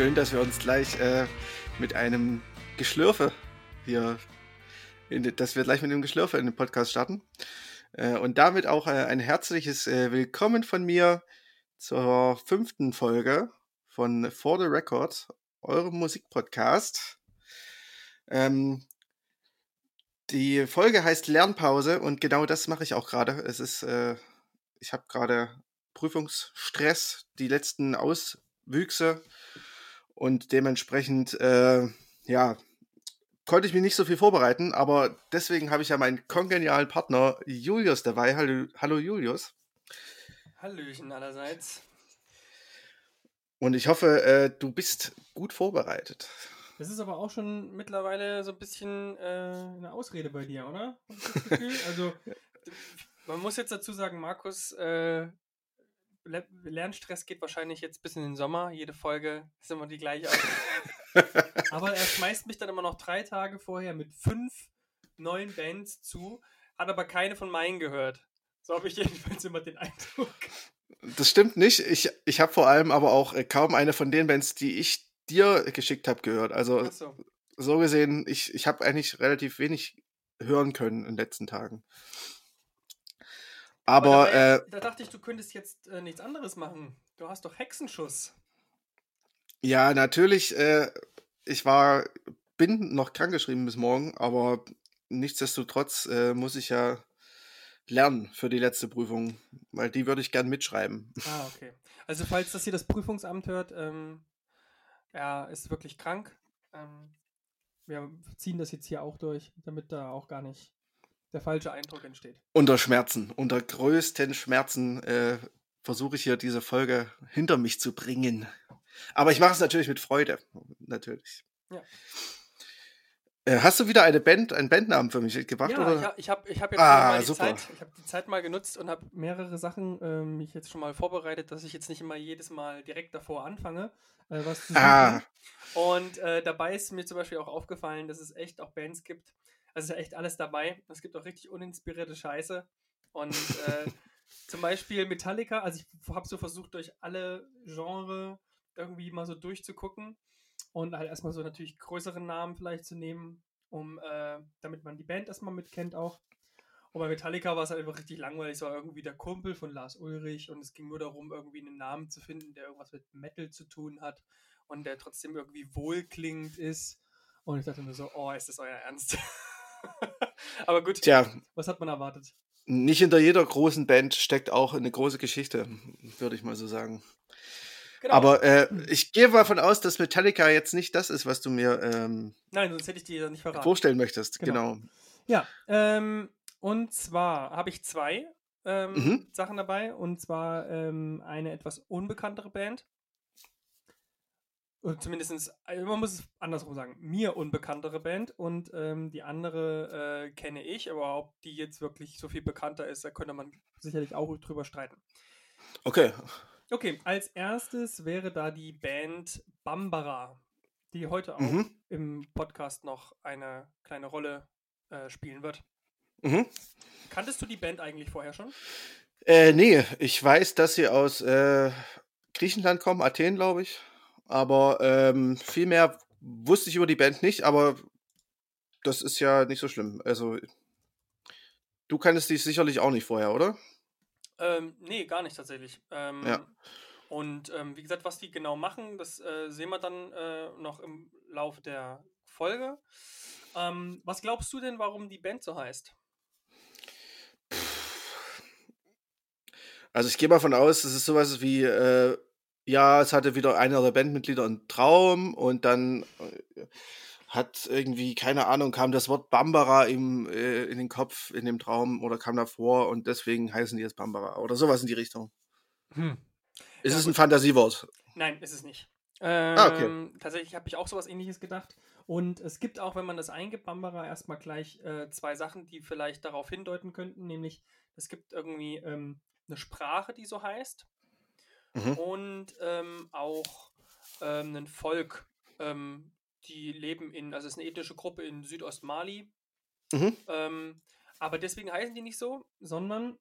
schön, dass wir uns gleich äh, mit einem Geschlürfe hier, in, dass wir gleich mit einem Geschlürfe in den Podcast starten. Äh, und damit auch äh, ein herzliches äh, Willkommen von mir zur fünften Folge von For the Record, eurem Musikpodcast. Ähm, die Folge heißt Lernpause und genau das mache ich auch gerade. Es ist, äh, ich habe gerade Prüfungsstress, die letzten Auswüchse und dementsprechend, äh, ja, konnte ich mich nicht so viel vorbereiten, aber deswegen habe ich ja meinen kongenialen Partner Julius dabei. Hallo, hallo Julius. Hallöchen allerseits. Und ich hoffe, äh, du bist gut vorbereitet. Das ist aber auch schon mittlerweile so ein bisschen äh, eine Ausrede bei dir, oder? also, man muss jetzt dazu sagen, Markus, äh, Lernstress geht wahrscheinlich jetzt bis in den Sommer. Jede Folge ist immer die gleiche. aber er schmeißt mich dann immer noch drei Tage vorher mit fünf neuen Bands zu, hat aber keine von meinen gehört. So habe ich jedenfalls immer den Eindruck. Das stimmt nicht. Ich, ich habe vor allem aber auch äh, kaum eine von den Bands, die ich dir geschickt habe, gehört. Also so. so. gesehen, ich, ich habe eigentlich relativ wenig hören können in den letzten Tagen. Aber, aber da, äh, da, dachte ich, du könntest jetzt äh, nichts anderes machen. Du hast doch Hexenschuss. Ja, natürlich. Äh, ich war, bin noch krankgeschrieben bis morgen, aber nichtsdestotrotz äh, muss ich ja lernen für die letzte Prüfung, weil die würde ich gern mitschreiben. Ah, okay. Also falls das hier das Prüfungsamt hört, ähm, er ist wirklich krank. Ähm, wir ziehen das jetzt hier auch durch, damit da auch gar nicht der falsche Eindruck entsteht. Unter Schmerzen, unter größten Schmerzen äh, versuche ich hier diese Folge hinter mich zu bringen. Aber ich mache es natürlich mit Freude, natürlich. Ja. Äh, hast du wieder eine Band, einen Bandnamen für mich mitgebracht? Ja, oder? ich habe ich hab jetzt ah, mal die super. Zeit, ich habe die Zeit mal genutzt und habe mehrere Sachen äh, mich jetzt schon mal vorbereitet, dass ich jetzt nicht immer jedes Mal direkt davor anfange, äh, was zu ah. Und äh, dabei ist mir zum Beispiel auch aufgefallen, dass es echt auch Bands gibt, also ist ja echt alles dabei. Es gibt auch richtig uninspirierte Scheiße. Und äh, zum Beispiel Metallica, also ich habe so versucht, durch alle Genre irgendwie mal so durchzugucken und halt erstmal so natürlich größeren Namen vielleicht zu nehmen, um äh, damit man die Band erstmal mitkennt auch. Und bei Metallica war es halt einfach richtig langweilig. Es war irgendwie der Kumpel von Lars Ulrich und es ging nur darum, irgendwie einen Namen zu finden, der irgendwas mit Metal zu tun hat und der trotzdem irgendwie wohlklingend ist. Und ich dachte mir so, oh, ist das euer Ernst? Aber gut, Tja, was hat man erwartet? Nicht hinter jeder großen Band steckt auch eine große Geschichte, würde ich mal so sagen. Genau. Aber äh, ich gehe mal davon aus, dass Metallica jetzt nicht das ist, was du mir ähm, Nein, sonst hätte ich dir nicht verraten. vorstellen möchtest. Genau. genau. Ja, ähm, und zwar habe ich zwei ähm, mhm. Sachen dabei. Und zwar ähm, eine etwas unbekanntere Band. Oder zumindest, also man muss es andersrum sagen, mir unbekanntere Band und ähm, die andere äh, kenne ich, aber ob die jetzt wirklich so viel bekannter ist, da könnte man sicherlich auch drüber streiten. Okay. Okay, als erstes wäre da die Band Bambara, die heute auch mhm. im Podcast noch eine kleine Rolle äh, spielen wird. Mhm. Kanntest du die Band eigentlich vorher schon? Äh, nee, ich weiß, dass sie aus äh, Griechenland kommen, Athen, glaube ich. Aber ähm, viel mehr wusste ich über die Band nicht, aber das ist ja nicht so schlimm. Also, du kanntest die sicherlich auch nicht vorher, oder? Ähm, nee, gar nicht tatsächlich. Ähm, ja. Und ähm, wie gesagt, was die genau machen, das äh, sehen wir dann äh, noch im Laufe der Folge. Ähm, was glaubst du denn, warum die Band so heißt? Also ich gehe mal von aus, es ist sowas wie, äh, ja, es hatte wieder einer der Bandmitglieder einen Traum und dann äh, hat irgendwie, keine Ahnung, kam das Wort Bambara im, äh, in den Kopf in dem Traum oder kam davor und deswegen heißen die jetzt Bambara oder sowas in die Richtung. Hm. Ist ja, es ein Fantasiewort? Nein, ist es nicht. Ähm, ah, okay. Ähm, tatsächlich habe ich auch sowas ähnliches gedacht. Und es gibt auch, wenn man das eingibt, Bambara, erstmal gleich äh, zwei Sachen, die vielleicht darauf hindeuten könnten. Nämlich, es gibt irgendwie ähm, eine Sprache, die so heißt. Mhm. Und ähm, auch ähm, ein Volk, ähm, die leben in, also es ist eine ethnische Gruppe in Südostmali. Mhm. Ähm, aber deswegen heißen die nicht so, sondern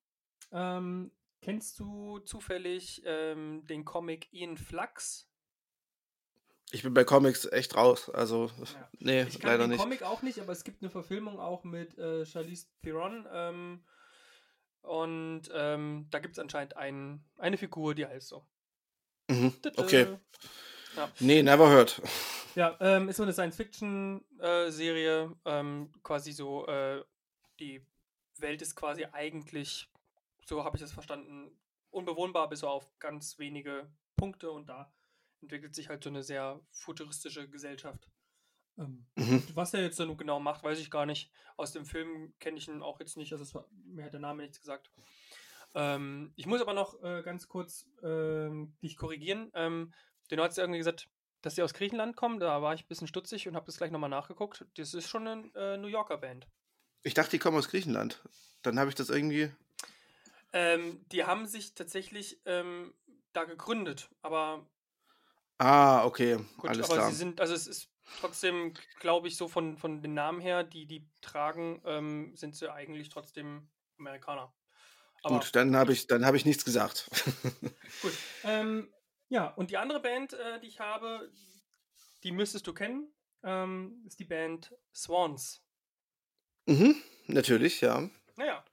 ähm, kennst du zufällig ähm, den Comic Ian Flux? Ich bin bei Comics echt raus. Also, ja. nee, ich leider nicht. Ich Comic auch nicht, aber es gibt eine Comic auch nicht, aber es gibt eine Verfilmung auch mit äh, Charlize Theron. Ähm, und ähm, da gibt es anscheinend ein, eine Figur, die heißt so. Mhm, okay. Ja. Nee, never heard. Ja, ähm, ist so eine Science-Fiction-Serie. Äh, ähm, quasi so, äh, die Welt ist quasi eigentlich, so habe ich das verstanden, unbewohnbar bis auf ganz wenige Punkte und da entwickelt sich halt so eine sehr futuristische Gesellschaft. Ähm, mhm. Was er jetzt dann genau macht, weiß ich gar nicht. Aus dem Film kenne ich ihn auch jetzt nicht, also war, mir hat der Name nichts gesagt. Ähm, ich muss aber noch äh, ganz kurz äh, dich korrigieren. Ähm, den hat irgendwie gesagt, dass sie aus Griechenland kommen. Da war ich ein bisschen stutzig und habe das gleich nochmal nachgeguckt. Das ist schon eine äh, New Yorker Band. Ich dachte, die kommen aus Griechenland. Dann habe ich das irgendwie. Ähm, die haben sich tatsächlich ähm, da gegründet, aber. Ah, okay. Gut, Alles aber klar. sie sind, also es ist trotzdem, glaube ich, so von, von den Namen her, die die tragen, ähm, sind sie eigentlich trotzdem Amerikaner. Aber Gut, dann habe ich, hab ich nichts gesagt. Gut. Ähm, ja, und die andere Band, äh, die ich habe, die müsstest du kennen, ähm, ist die Band Swans. Mhm, natürlich, ja. Naja,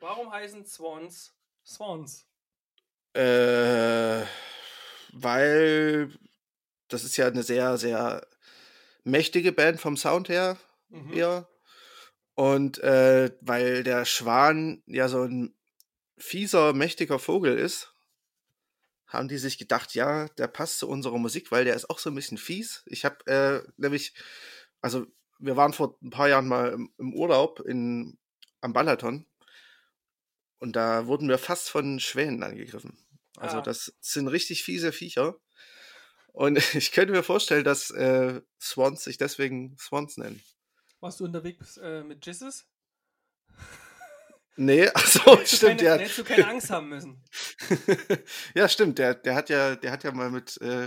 warum heißen Swans Swans? Äh, weil das ist ja eine sehr, sehr mächtige Band vom Sound her mhm. eher. Und äh, weil der Schwan ja so ein fieser, mächtiger Vogel ist, haben die sich gedacht, ja, der passt zu unserer Musik, weil der ist auch so ein bisschen fies. Ich habe äh, nämlich, also wir waren vor ein paar Jahren mal im, im Urlaub in, am Balaton und da wurden wir fast von Schwänen angegriffen. Also ah. das sind richtig fiese Viecher. Und ich könnte mir vorstellen, dass äh, Swans sich deswegen Swans nennen. Warst du unterwegs äh, mit Jesus? Nee, achso, stimmt, keine, ja. Hättest du keine Angst haben müssen. ja, stimmt, der, der hat ja, der hat ja mal mit äh,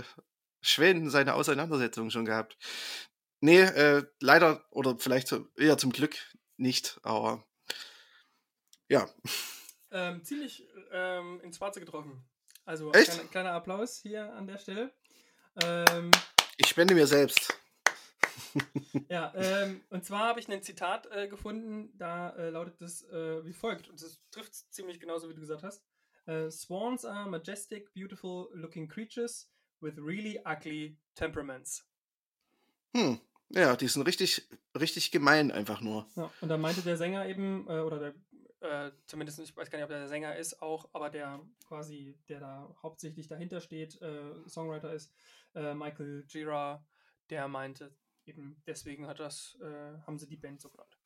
Schweden seine Auseinandersetzung schon gehabt. Nee, äh, leider, oder vielleicht eher zum Glück nicht, aber ja. Ähm, ziemlich ähm, ins Schwarze getroffen. Also Echt? Kleiner, kleiner Applaus hier an der Stelle. Ähm, ich spende mir selbst. ja, ähm, und zwar habe ich ein Zitat äh, gefunden, da äh, lautet es äh, wie folgt, und das trifft ziemlich genauso, wie du gesagt hast. Äh, Swans are majestic, beautiful looking creatures with really ugly temperaments. Hm, ja, die sind richtig, richtig gemein einfach nur. Ja, und da meinte der Sänger eben, äh, oder der äh, zumindest, ich weiß gar nicht, ob der, der Sänger ist auch, aber der quasi, der da hauptsächlich dahinter steht, Songwriter ist, äh, Michael Gira, der meinte, eben deswegen hat das, äh, haben sie die Band so genannt.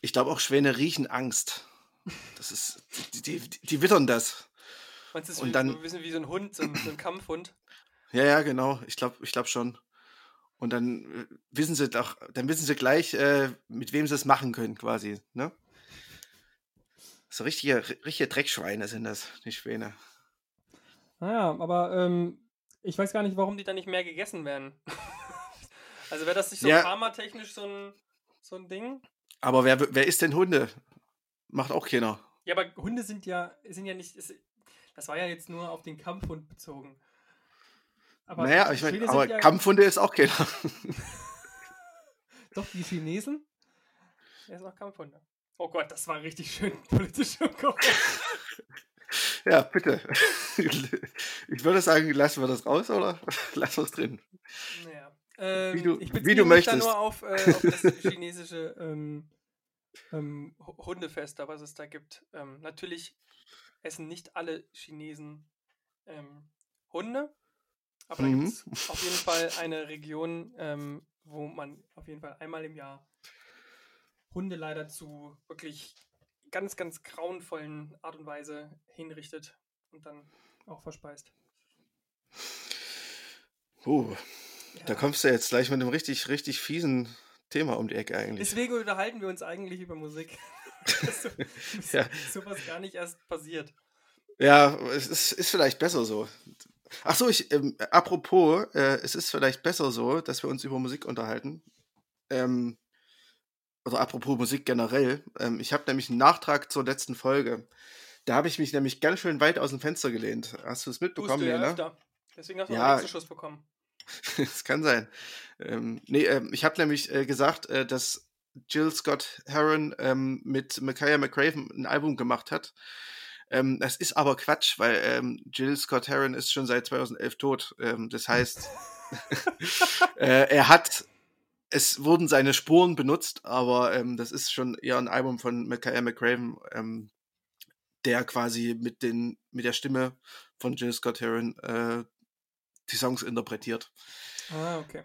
Ich glaube auch Schwäne riechen Angst. Das ist, die, die, die wittern das. Meinst du, das Und dann, so ein bisschen wie so ein Hund, so ein, so ein Kampfhund? Ja, ja, genau. Ich glaube ich glaub schon. Und dann äh, wissen sie doch, dann wissen sie gleich, äh, mit wem sie es machen können, quasi. Ne? So richtige, richtige Dreckschweine sind das, die Schwäne. Naja, aber ähm, ich weiß gar nicht, warum die dann nicht mehr gegessen werden. also wäre das nicht so ja. karmatechnisch so ein, so ein Ding? Aber wer, wer ist denn Hunde? Macht auch keiner. Ja, aber Hunde sind ja, sind ja nicht. Das war ja jetzt nur auf den Kampfhund bezogen. Aber naja, ich meine, aber ja Kampfhunde ist auch keiner. Doch, die Chinesen? Er ist auch Kampfhunde. Oh Gott, das war richtig schön politisch Ja, bitte. Ich würde sagen, lassen wir das raus oder lassen wir es drin? Naja. Ähm, wie du, ich wie du möchtest. nur auf, äh, auf das chinesische ähm, ähm, Hundefest, was es da gibt. Ähm, natürlich essen nicht alle Chinesen ähm, Hunde, aber mhm. da gibt es auf jeden Fall eine Region, ähm, wo man auf jeden Fall einmal im Jahr Hunde leider zu wirklich ganz, ganz grauenvollen Art und Weise hinrichtet und dann auch verspeist. Uh, ja. da kommst du jetzt gleich mit einem richtig, richtig fiesen Thema um die Ecke eigentlich. Deswegen unterhalten wir uns eigentlich über Musik. so, ja. sowas gar nicht erst passiert. Ja, es ist, ist vielleicht besser so. Ach so, ich, ähm, apropos, äh, es ist vielleicht besser so, dass wir uns über Musik unterhalten. Ähm, also apropos Musik generell, ähm, ich habe nämlich einen Nachtrag zur letzten Folge. Da habe ich mich nämlich ganz schön weit aus dem Fenster gelehnt. Hast du es mitbekommen? Du ja, öfter. Deswegen hast du ja, einen Schluss bekommen. Es kann sein. Ähm, nee, äh, ich habe nämlich äh, gesagt, äh, dass Jill Scott Heron ähm, mit Micaiah McCraven ein Album gemacht hat. Ähm, das ist aber Quatsch, weil ähm, Jill Scott Heron ist schon seit 2011 tot. Ähm, das heißt, äh, er hat, es wurden seine Spuren benutzt, aber ähm, das ist schon eher ein Album von Micaiah McCraven, ähm, der quasi mit, den, mit der Stimme von Jill Scott Heron äh, die Songs interpretiert. Ah, okay.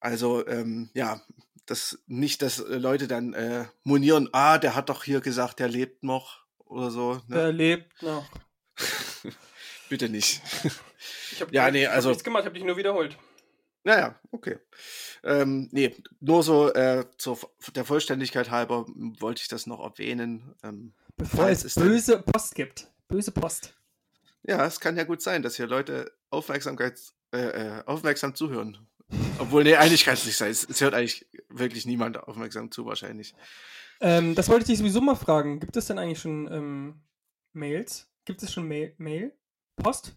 Also, ähm, ja, das nicht, dass Leute dann äh, monieren, ah, der hat doch hier gesagt, der lebt noch oder so. Ne? Der lebt noch. Bitte nicht. Ich habe ja, nee, also, hab nichts gemacht, ich habe dich nur wiederholt. Naja, okay. Ähm, nee, nur so äh, zur der Vollständigkeit halber wollte ich das noch erwähnen. Ähm, Bevor es böse Post gibt. Böse Post. Ja, es kann ja gut sein, dass hier Leute Aufmerksamkeit, äh, äh aufmerksam zuhören. Obwohl, nee, eigentlich kann es nicht sein. Es, es, hört eigentlich wirklich niemand aufmerksam zu, wahrscheinlich. Ähm, das wollte ich dich sowieso mal fragen. Gibt es denn eigentlich schon ähm, Mails? Gibt es schon Mail? Mail? Post?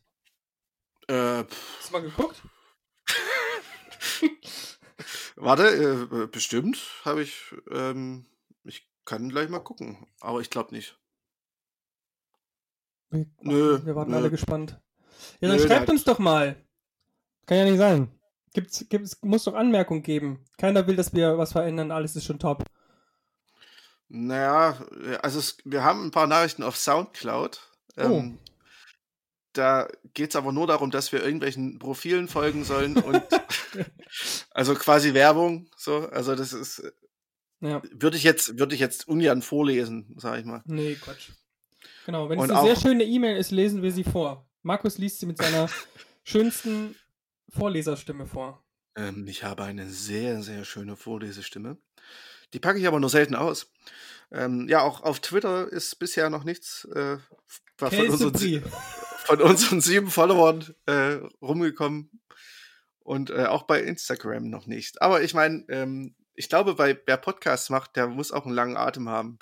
Äh, Hast du mal geguckt? Warte, äh, bestimmt habe ich. Ähm, ich kann gleich mal gucken, aber ich glaube nicht. Wir, nö, wir warten nö. alle gespannt. Ja, dann nö, schreibt uns doch mal. Kann ja nicht sein. Gibt's, gibt's, muss doch Anmerkung geben. Keiner will, dass wir was verändern, alles ist schon top. Naja, also es, wir haben ein paar Nachrichten auf Soundcloud. Oh. Ähm, da geht es aber nur darum, dass wir irgendwelchen Profilen folgen sollen und also quasi Werbung. So, also das ist. Ja. Würde ich jetzt, würde ich jetzt ungern vorlesen, sage ich mal. Nee, Quatsch. Genau, wenn und es eine sehr schöne E-Mail ist, lesen wir sie vor. Markus liest sie mit seiner schönsten Vorleserstimme vor. Ähm, ich habe eine sehr, sehr schöne Vorlesestimme. Die packe ich aber nur selten aus. Ähm, ja, auch auf Twitter ist bisher noch nichts äh, von, unseren, von, unseren, sieben Followern äh, rumgekommen. Und äh, auch bei Instagram noch nicht. Aber ich meine, ähm, ich glaube, bei, wer Podcasts macht, der muss auch einen langen Atem haben.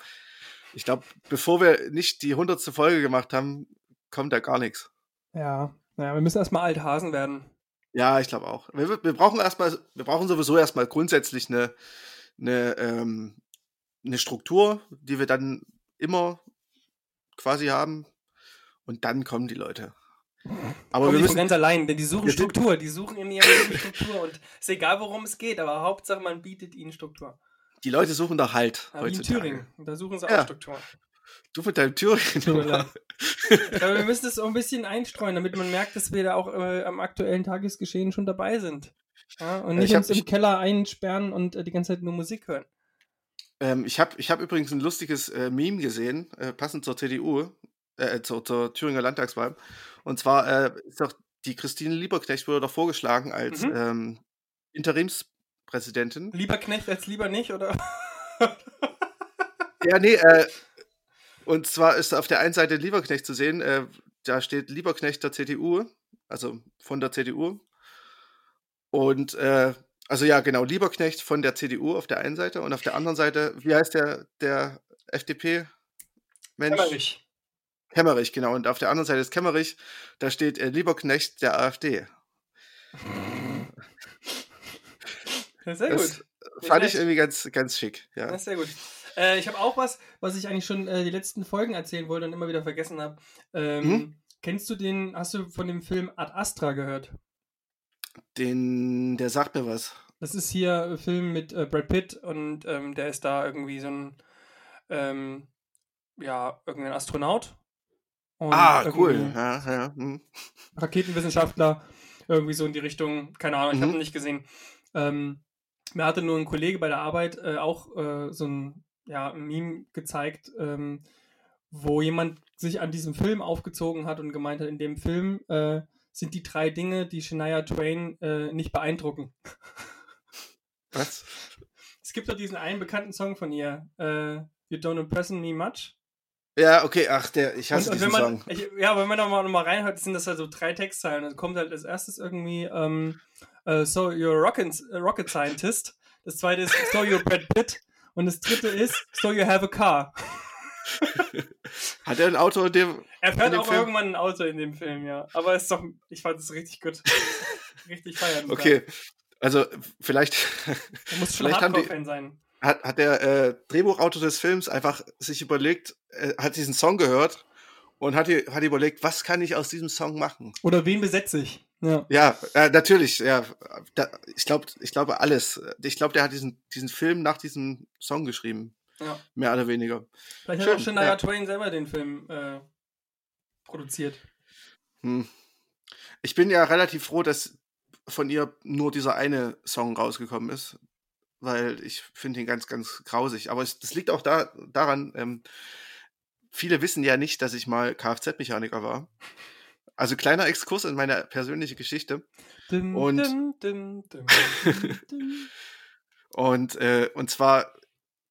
Ich glaube, bevor wir nicht die hundertste Folge gemacht haben, kommt da gar nichts. Ja, ja wir müssen erstmal alt Hasen werden. Ja, ich glaube auch. Wir, wir brauchen erstmal, wir brauchen sowieso erstmal grundsätzlich eine, eine, ähm, eine Struktur, die wir dann immer quasi haben. Und dann kommen die Leute. Aber wir müssen ganz allein, denn die suchen Struktur, die suchen in ihrem Leben Struktur und es ist egal, worum es geht, aber Hauptsache man bietet ihnen Struktur. Die Leute suchen da Halt. Ja, wie in Thüringen, da suchen sie auch ja. Struktur. Du mit deinem Thüringen. aber wir müssen es auch ein bisschen einstreuen, damit man merkt, dass wir da auch äh, am aktuellen Tagesgeschehen schon dabei sind. Ja, und nicht uns im Keller einsperren und äh, die ganze Zeit nur Musik hören. Ähm, ich habe ich hab übrigens ein lustiges äh, Meme gesehen, äh, passend zur CDU, äh, zur, zur, Thüringer Landtagswahl. Und zwar äh, ist doch die Christine Lieberknecht wurde doch vorgeschlagen als mhm. ähm, Interimspräsidentin. Lieberknecht als lieber nicht, oder? ja, nee, äh, und zwar ist auf der einen Seite Lieberknecht zu sehen, äh, da steht Lieberknecht der CDU, also von der CDU. Und äh, also ja, genau, Lieberknecht von der CDU auf der einen Seite und auf der anderen Seite, wie heißt der, der FDP-Mensch? Kemmerich. Kemmerich, genau. Und auf der anderen Seite ist Kemmerich, da steht äh, Lieberknecht der AfD. sehr gut. Das fand ich irgendwie ganz, ganz schick. Ja. Das ist sehr gut. Äh, ich habe auch was, was ich eigentlich schon äh, die letzten Folgen erzählen wollte und immer wieder vergessen habe. Ähm, hm? Kennst du den, hast du von dem Film Ad Astra gehört? Den, der sagt mir was. Das ist hier ein Film mit äh, Brad Pitt und ähm, der ist da irgendwie so ein, ähm, ja, irgendein Astronaut. ah, cool. Ja, ja. Hm. Raketenwissenschaftler, irgendwie so in die Richtung, keine Ahnung, ich mhm. habe ihn nicht gesehen. Ähm, mir hatte nur ein Kollege bei der Arbeit äh, auch äh, so ein, ja, ein Meme gezeigt, ähm, wo jemand sich an diesem Film aufgezogen hat und gemeint hat, in dem Film äh, sind die drei Dinge, die Shania Twain äh, nicht beeindrucken. Was? Es gibt doch diesen einen bekannten Song von ihr, äh, You Don't Impress Me Much. Ja, okay, ach, der, ich hasse und, und diesen man, Song. Ich, ja, wenn man nochmal noch mal reinhört, sind das halt so drei Textzeilen. Dann kommt halt als erstes irgendwie, ähm, uh, so you're a rocket, rocket scientist. Das zweite ist, so you're Brad Pitt. Und das dritte ist, so you have a car. Hat er ein Auto in dem Er fährt auch Film? irgendwann ein Auto in dem Film, ja. Aber es ist doch, ich fand es richtig gut. richtig feiern. Okay, also vielleicht. Er muss schon Hardcore-Fan sein. Hat, hat der äh, Drehbuchautor des Films einfach sich überlegt, äh, hat diesen Song gehört und hat, hat überlegt, was kann ich aus diesem Song machen? Oder wen besetze ich? Ja, ja äh, natürlich. Ja, da, ich glaube, ich glaube alles. Ich glaube, der hat diesen, diesen Film nach diesem Song geschrieben. Ja. Mehr oder weniger. Vielleicht Schön, hat auch Shania ja. Twain selber den Film äh, produziert. Hm. Ich bin ja relativ froh, dass von ihr nur dieser eine Song rausgekommen ist, weil ich finde ihn ganz, ganz grausig. Aber es, das liegt auch da, daran, ähm, viele wissen ja nicht, dass ich mal Kfz-Mechaniker war. Also kleiner Exkurs in meine persönliche Geschichte. Dim, und dim, dim, und, äh, und zwar,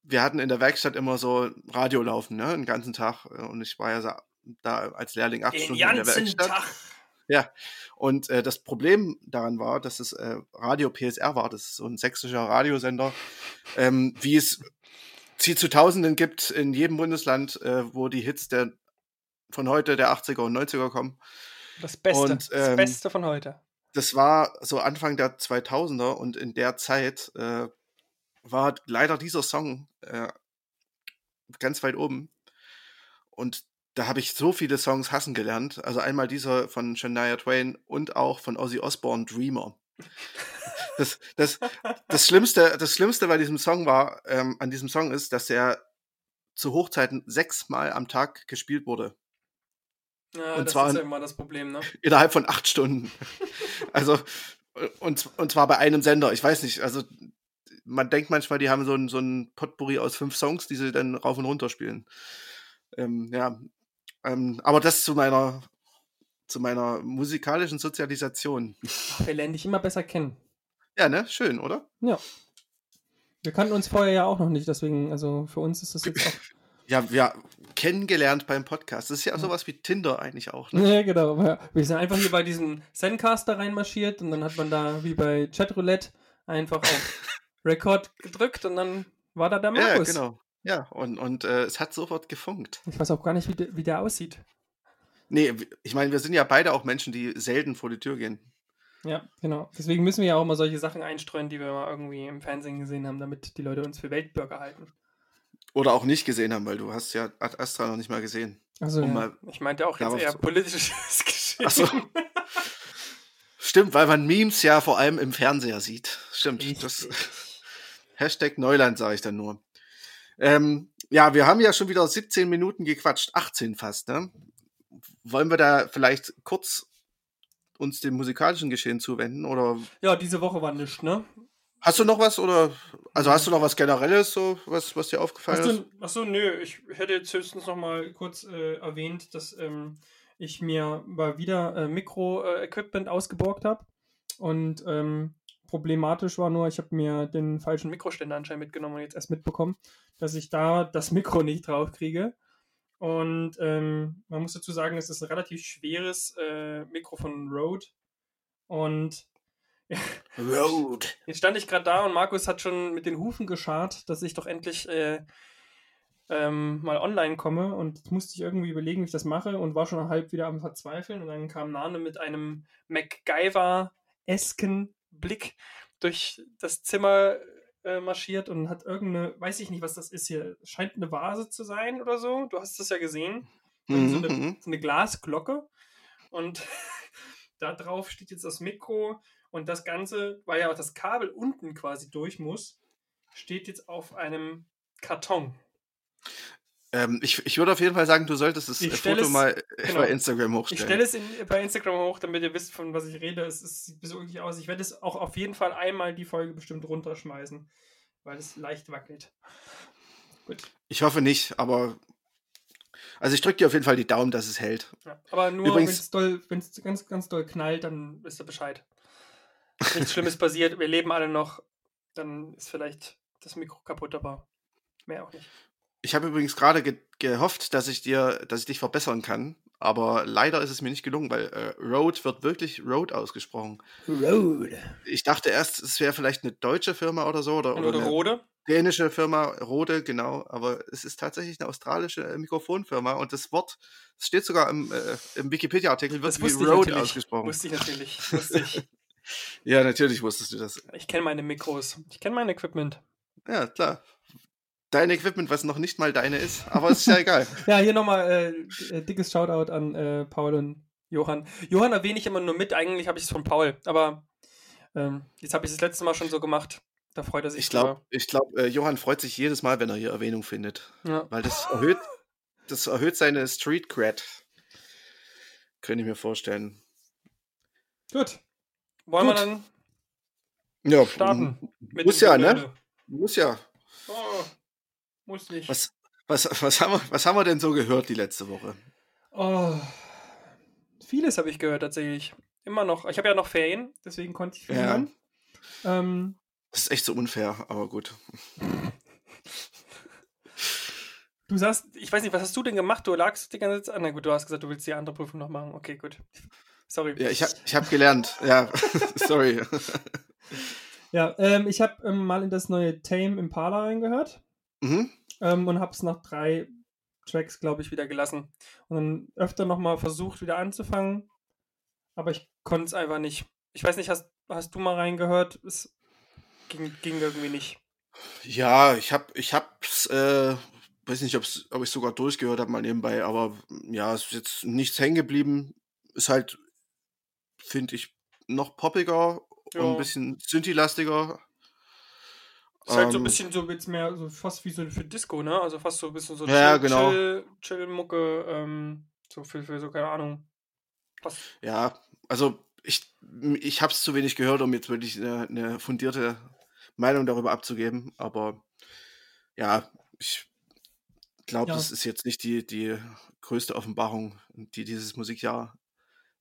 wir hatten in der Werkstatt immer so Radio laufen, ne, den ganzen Tag. Und ich war ja da als Lehrling acht den Stunden in der Werkstatt. Tag. Ja, und äh, das Problem daran war, dass es äh, Radio PSR war, das ist so ein sächsischer Radiosender, ähm, wie es sie zu Tausenden gibt in jedem Bundesland, äh, wo die Hits der, von heute, der 80er und 90er kommen. Das Beste, und, ähm, das Beste von heute. Das war so Anfang der 2000er und in der Zeit äh, war leider dieser Song äh, ganz weit oben. Und da habe ich so viele Songs hassen gelernt. Also einmal dieser von Shania Twain und auch von Ozzy Osbourne, Dreamer. Das, das, das, Schlimmste, das Schlimmste bei diesem Song war, ähm, an diesem Song ist, dass er zu Hochzeiten sechsmal am Tag gespielt wurde. Ja, und das zwar ist ja immer das Problem, ne? Innerhalb von acht Stunden. also, und, und zwar bei einem Sender. Ich weiß nicht, also man denkt manchmal, die haben so ein, so ein Potpourri aus fünf Songs, die sie dann rauf und runter spielen. Ähm, ja, ähm, aber das zu meiner, zu meiner musikalischen Sozialisation. Ach, wir lernen dich immer besser kennen. Ja, ne? Schön, oder? Ja. Wir kannten uns vorher ja auch noch nicht, deswegen, also für uns ist das jetzt auch. Ja, wir kennengelernt beim Podcast. Das ist ja auch sowas wie Tinder eigentlich auch. Ne? Ja, genau. Wir sind einfach hier bei diesem Zencaster reinmarschiert und dann hat man da wie bei Chatroulette einfach auf Record gedrückt und dann war da der Markus. Ja, genau. Ja, und, und äh, es hat sofort gefunkt. Ich weiß auch gar nicht, wie, de, wie der aussieht. Nee, ich meine, wir sind ja beide auch Menschen, die selten vor die Tür gehen. Ja, genau. Deswegen müssen wir ja auch mal solche Sachen einstreuen, die wir mal irgendwie im Fernsehen gesehen haben, damit die Leute uns für Weltbürger halten. Oder auch nicht gesehen haben, weil du hast ja Ad Astra noch nicht mal gesehen. Also um ja. ich meinte auch jetzt eher politisches Geschehen. Achso. Stimmt, weil man Memes ja vor allem im Fernseher sieht. Stimmt. Das, Hashtag Neuland sage ich dann nur. Ähm, ja, wir haben ja schon wieder 17 Minuten gequatscht, 18 fast, ne? Wollen wir da vielleicht kurz uns dem musikalischen Geschehen zuwenden oder? Ja, diese Woche war nichts, ne? Hast du noch was oder also hast du noch was generelles so was was dir aufgefallen achso, ist? Achso, nö, ich hätte jetzt höchstens noch mal kurz äh, erwähnt, dass ähm, ich mir mal wieder äh, Mikro-Equipment äh, ausgeborgt habe und ähm, problematisch war nur, ich habe mir den falschen Mikroständer anscheinend mitgenommen und jetzt erst mitbekommen, dass ich da das Mikro nicht drauf kriege. Und ähm, man muss dazu sagen, es ist ein relativ schweres äh, Mikro von Rode. Und Road. Jetzt stand ich gerade da und Markus hat schon mit den Hufen geschart, dass ich doch endlich äh, ähm, mal online komme. Und jetzt musste ich irgendwie überlegen, wie ich das mache und war schon halb wieder am Verzweifeln. Und dann kam Nane mit einem MacGyver-esken Blick durch das Zimmer äh, marschiert und hat irgendeine, weiß ich nicht, was das ist hier, scheint eine Vase zu sein oder so. Du hast es ja gesehen. Mhm, so, eine, mhm. so eine Glasglocke. Und da drauf steht jetzt das Mikro und das Ganze, weil ja auch das Kabel unten quasi durch muss, steht jetzt auf einem Karton. Ähm, ich, ich würde auf jeden Fall sagen, du solltest das Foto es, mal genau, bei Instagram hochstellen. Ich stelle es in, bei Instagram hoch, damit ihr wisst, von was ich rede. Es, es sieht so wirklich aus. Ich werde es auch auf jeden Fall einmal die Folge bestimmt runterschmeißen, weil es leicht wackelt. Gut. Ich hoffe nicht, aber also ich drücke dir auf jeden Fall die Daumen, dass es hält. Ja, aber nur wenn es ganz, ganz doll knallt, dann wisst ihr Bescheid. Nichts Schlimmes passiert, wir leben alle noch, dann ist vielleicht das Mikro kaputt, aber mehr auch nicht. Ich habe übrigens gerade ge gehofft, dass ich dir, dass ich dich verbessern kann, aber leider ist es mir nicht gelungen, weil äh, Road wird wirklich Road ausgesprochen. Road. Ich dachte erst, es wäre vielleicht eine deutsche Firma oder so oder, oder, oder eine, Rode. dänische Firma, Rode, genau, aber es ist tatsächlich eine australische äh, Mikrofonfirma und das Wort, es steht sogar im, äh, im Wikipedia-Artikel, wird wie Rode ausgesprochen. Wusste ich natürlich, wusste ich. ja, natürlich wusstest du das. Ich kenne meine Mikros, ich kenne mein Equipment. Ja, klar. Dein Equipment, was noch nicht mal deine ist, aber es ist ja egal. ja, hier nochmal äh, äh, dickes Shoutout an äh, Paul und Johann. Johann erwähne ich immer nur mit, eigentlich habe ich es von Paul, aber ähm, jetzt habe ich es das letzte Mal schon so gemacht. Da freut er sich. Ich glaube, glaub, äh, Johann freut sich jedes Mal, wenn er hier Erwähnung findet. Ja. Weil das erhöht, das erhöht seine Street Cred. Könnte ich mir vorstellen. Gut. Wollen Gut. wir dann ja, starten? muss ja, ne? Muss ja. Oh, muss nicht. Was, was, was, haben wir, was haben wir denn so gehört die letzte Woche? Oh, vieles habe ich gehört tatsächlich. Immer noch. Ich habe ja noch Ferien, deswegen konnte ich viel ja. Ähm, das ist echt so unfair, aber gut. Du sagst, ich weiß nicht, was hast du denn gemacht? Du lagst die ganze Zeit. Ah, na gut, du hast gesagt, du willst die andere Prüfung noch machen. Okay, gut. Sorry. Ja, ich habe ich hab gelernt. Ja, sorry. Ja, ähm, ich habe ähm, mal in das neue Tame Impala reingehört mhm. ähm, und habe es nach drei Tracks, glaube ich, wieder gelassen. Und dann öfter nochmal versucht, wieder anzufangen, aber ich konnte es einfach nicht. Ich weiß nicht, hast, hast du mal reingehört? Es ging, ging irgendwie nicht. Ja, ich habe ich hab's, äh, weiß nicht, ob ich sogar durchgehört habe mal nebenbei, aber ja, es ist jetzt nichts hängen geblieben. Ist halt, finde ich, noch poppiger ja. und ein bisschen Synthi-lastiger. Ist halt so ein ähm. bisschen so jetzt mehr so fast wie so für Disco, ne? Also fast so ein bisschen so ja, Chill, genau. Chill, Chill-Mucke, ähm, so für, für so, keine Ahnung. Was? Ja, also ich, ich habe es zu wenig gehört, um jetzt wirklich eine, eine fundierte Meinung darüber abzugeben. Aber ja, ich glaube, ja. das ist jetzt nicht die, die größte Offenbarung, die dieses Musikjahr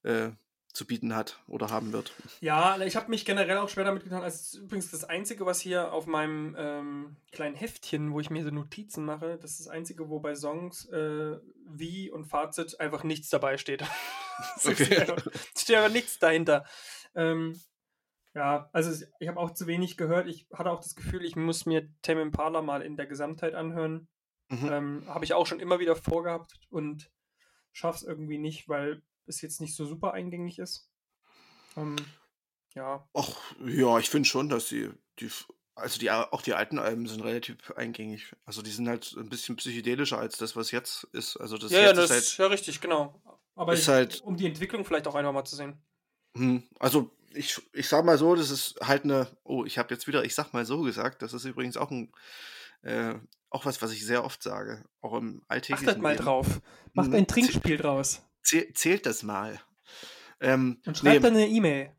äh, zu bieten hat oder haben wird. Ja, ich habe mich generell auch schwer damit getan. Also übrigens das Einzige, was hier auf meinem ähm, kleinen Heftchen, wo ich mir so Notizen mache, das ist das Einzige, wo bei Songs äh, wie und Fazit einfach nichts dabei steht. okay. es steht aber nichts dahinter. Ähm, ja, also ich habe auch zu wenig gehört. Ich hatte auch das Gefühl, ich muss mir Tame Impala mal in der Gesamtheit anhören. Mhm. Ähm, habe ich auch schon immer wieder vorgehabt und schaffe es irgendwie nicht, weil es jetzt nicht so super eingängig ist. Ähm, ja. Ach, ja, ich finde schon, dass sie, die, also die, auch die alten Alben sind relativ eingängig. Also die sind halt ein bisschen psychedelischer als das, was jetzt ist. Also das ja, ja, das ist halt, ja richtig, genau. Aber ist ich, halt, um die Entwicklung vielleicht auch einfach mal zu sehen. Hm, also ich, ich sag mal so, das ist halt eine, oh, ich habe jetzt wieder, ich sag mal so gesagt, das ist übrigens auch ein, äh, auch was, was ich sehr oft sage, auch im alltäglichen Achtet mal Leben. drauf. Macht hm, ein Trinkspiel draus zählt das mal. Ähm, Und schreibt nee, dann eine E-Mail.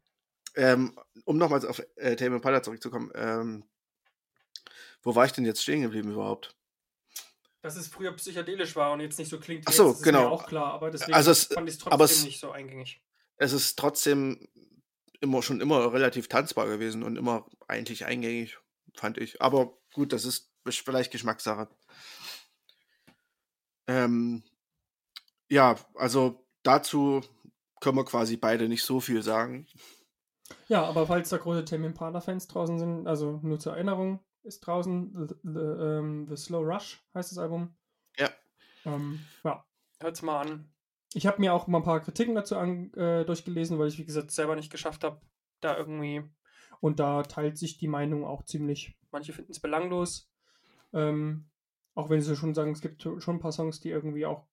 Ähm, um nochmals auf äh, Tame Impala zurückzukommen, ähm, wo war ich denn jetzt stehen geblieben überhaupt? Dass es früher psychedelisch war und jetzt nicht so klingt. Ach so, jetzt, genau. auch klar, aber deswegen also es, fand ich es trotzdem es, nicht so eingängig. Es ist trotzdem immer schon immer relativ tanzbar gewesen und immer eigentlich eingängig, fand ich. Aber gut, das ist vielleicht Geschmackssache. Ähm, ja, also dazu können wir quasi beide nicht so viel sagen. Ja, aber falls da große Tame Impala-Fans draußen sind, also nur zur Erinnerung, ist draußen The, the, um, ähm, the Slow Rush heißt das Album. Ja. Ähm, ja. Hört's mal an. Ich habe mir auch mal ein paar Kritiken dazu an, äh, durchgelesen, weil ich, wie gesagt, selber nicht geschafft habe, da irgendwie. Und da teilt sich die Meinung auch ziemlich. Manche finden es belanglos. Ähm, auch wenn sie schon sagen, es gibt schon ein paar Songs, die irgendwie auch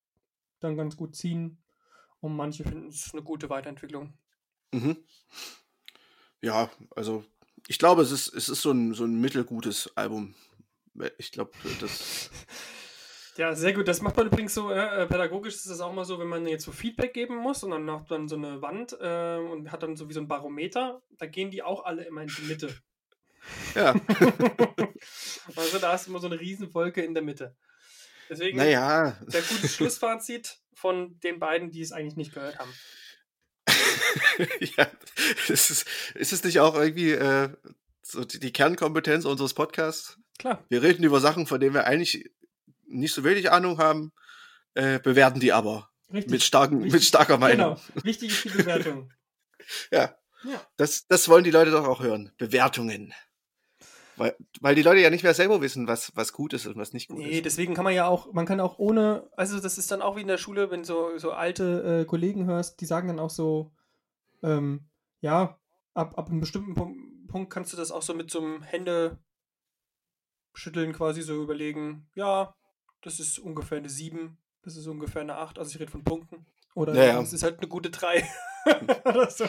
dann ganz gut ziehen. Und manche finden es eine gute Weiterentwicklung. Mhm. Ja, also ich glaube, es ist, es ist so, ein, so ein mittelgutes Album. Ich glaube, das. Ja, sehr gut. Das macht man übrigens so, äh, pädagogisch ist das auch mal so, wenn man jetzt so Feedback geben muss und dann macht man so eine Wand äh, und hat dann so wie so ein Barometer, da gehen die auch alle immer in die Mitte. Ja. also da hast du immer so eine Riesenwolke in der Mitte. Deswegen naja. der gute Schlussfazit von den beiden, die es eigentlich nicht gehört haben. ja, ist es, ist es nicht auch irgendwie äh, so die, die, Kernkompetenz unseres Podcasts? Klar. Wir reden über Sachen, von denen wir eigentlich nicht so wenig Ahnung haben, äh, bewerten die aber. Richtig. Mit, starken, Richtig. mit starker Meinung. Genau. Wichtig ist die Bewertung. ja. ja. Das, das wollen die Leute doch auch hören. Bewertungen. Weil, weil die Leute ja nicht mehr selber wissen, was, was gut ist und was nicht gut nee, ist. Nee, deswegen kann man ja auch, man kann auch ohne, also das ist dann auch wie in der Schule, wenn so, so alte äh, Kollegen hörst, die sagen dann auch so, ähm, ja, ab, ab einem bestimmten Punkt, Punkt kannst du das auch so mit so einem Hände schütteln quasi so überlegen, ja, das ist ungefähr eine 7, das ist ungefähr eine 8, also ich rede von Punkten. Oder ja, ja. es ist halt eine gute 3. so.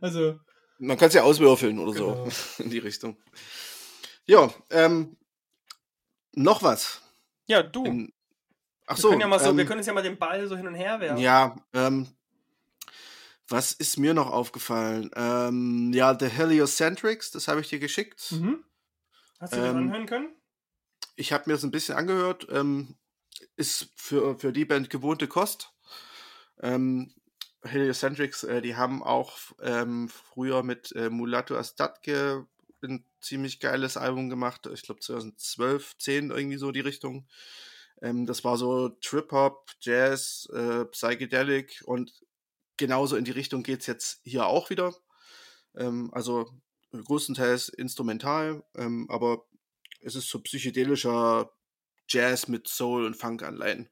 Also. Man kann es ja auswürfeln oder genau. so in die Richtung. Ja, ähm, noch was. Ja, du. In, ach wir so. Können ja mal so ähm, wir können uns ja mal den Ball so hin und her werfen. Ja, ähm, was ist mir noch aufgefallen? Ähm, ja, The Heliocentrics, das habe ich dir geschickt. Mhm. Hast du ähm, das anhören können? Ich habe mir das ein bisschen angehört. Ähm, ist für, für die Band gewohnte Kost. Ähm, Heliocentrics, äh, die haben auch ähm, früher mit äh, Mulatto Astatke ein ziemlich geiles Album gemacht. Ich glaube 2012, 10 irgendwie so die Richtung. Ähm, das war so Trip-Hop, Jazz, äh, Psychedelic und genauso in die Richtung geht es jetzt hier auch wieder. Ähm, also größtenteils instrumental, ähm, aber es ist so psychedelischer Jazz mit Soul und Funk-Anleihen.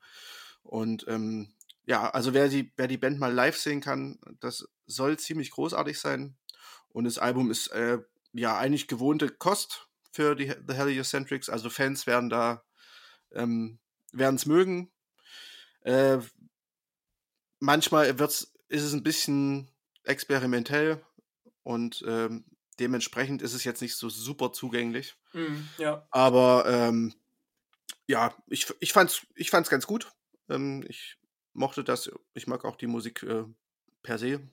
Und ähm, ja, also wer die, wer die Band mal live sehen kann, das soll ziemlich großartig sein. Und das Album ist äh, ja eigentlich gewohnte Kost für die The Heliocentrics. Also Fans werden da ähm, werden es mögen. Äh, manchmal wird's, ist es ein bisschen experimentell und ähm, dementsprechend ist es jetzt nicht so super zugänglich. Mm, ja. Aber ähm, ja, ich, ich fand's, ich fand's ganz gut. Ähm, ich mochte das. Ich mag auch die Musik äh, per se.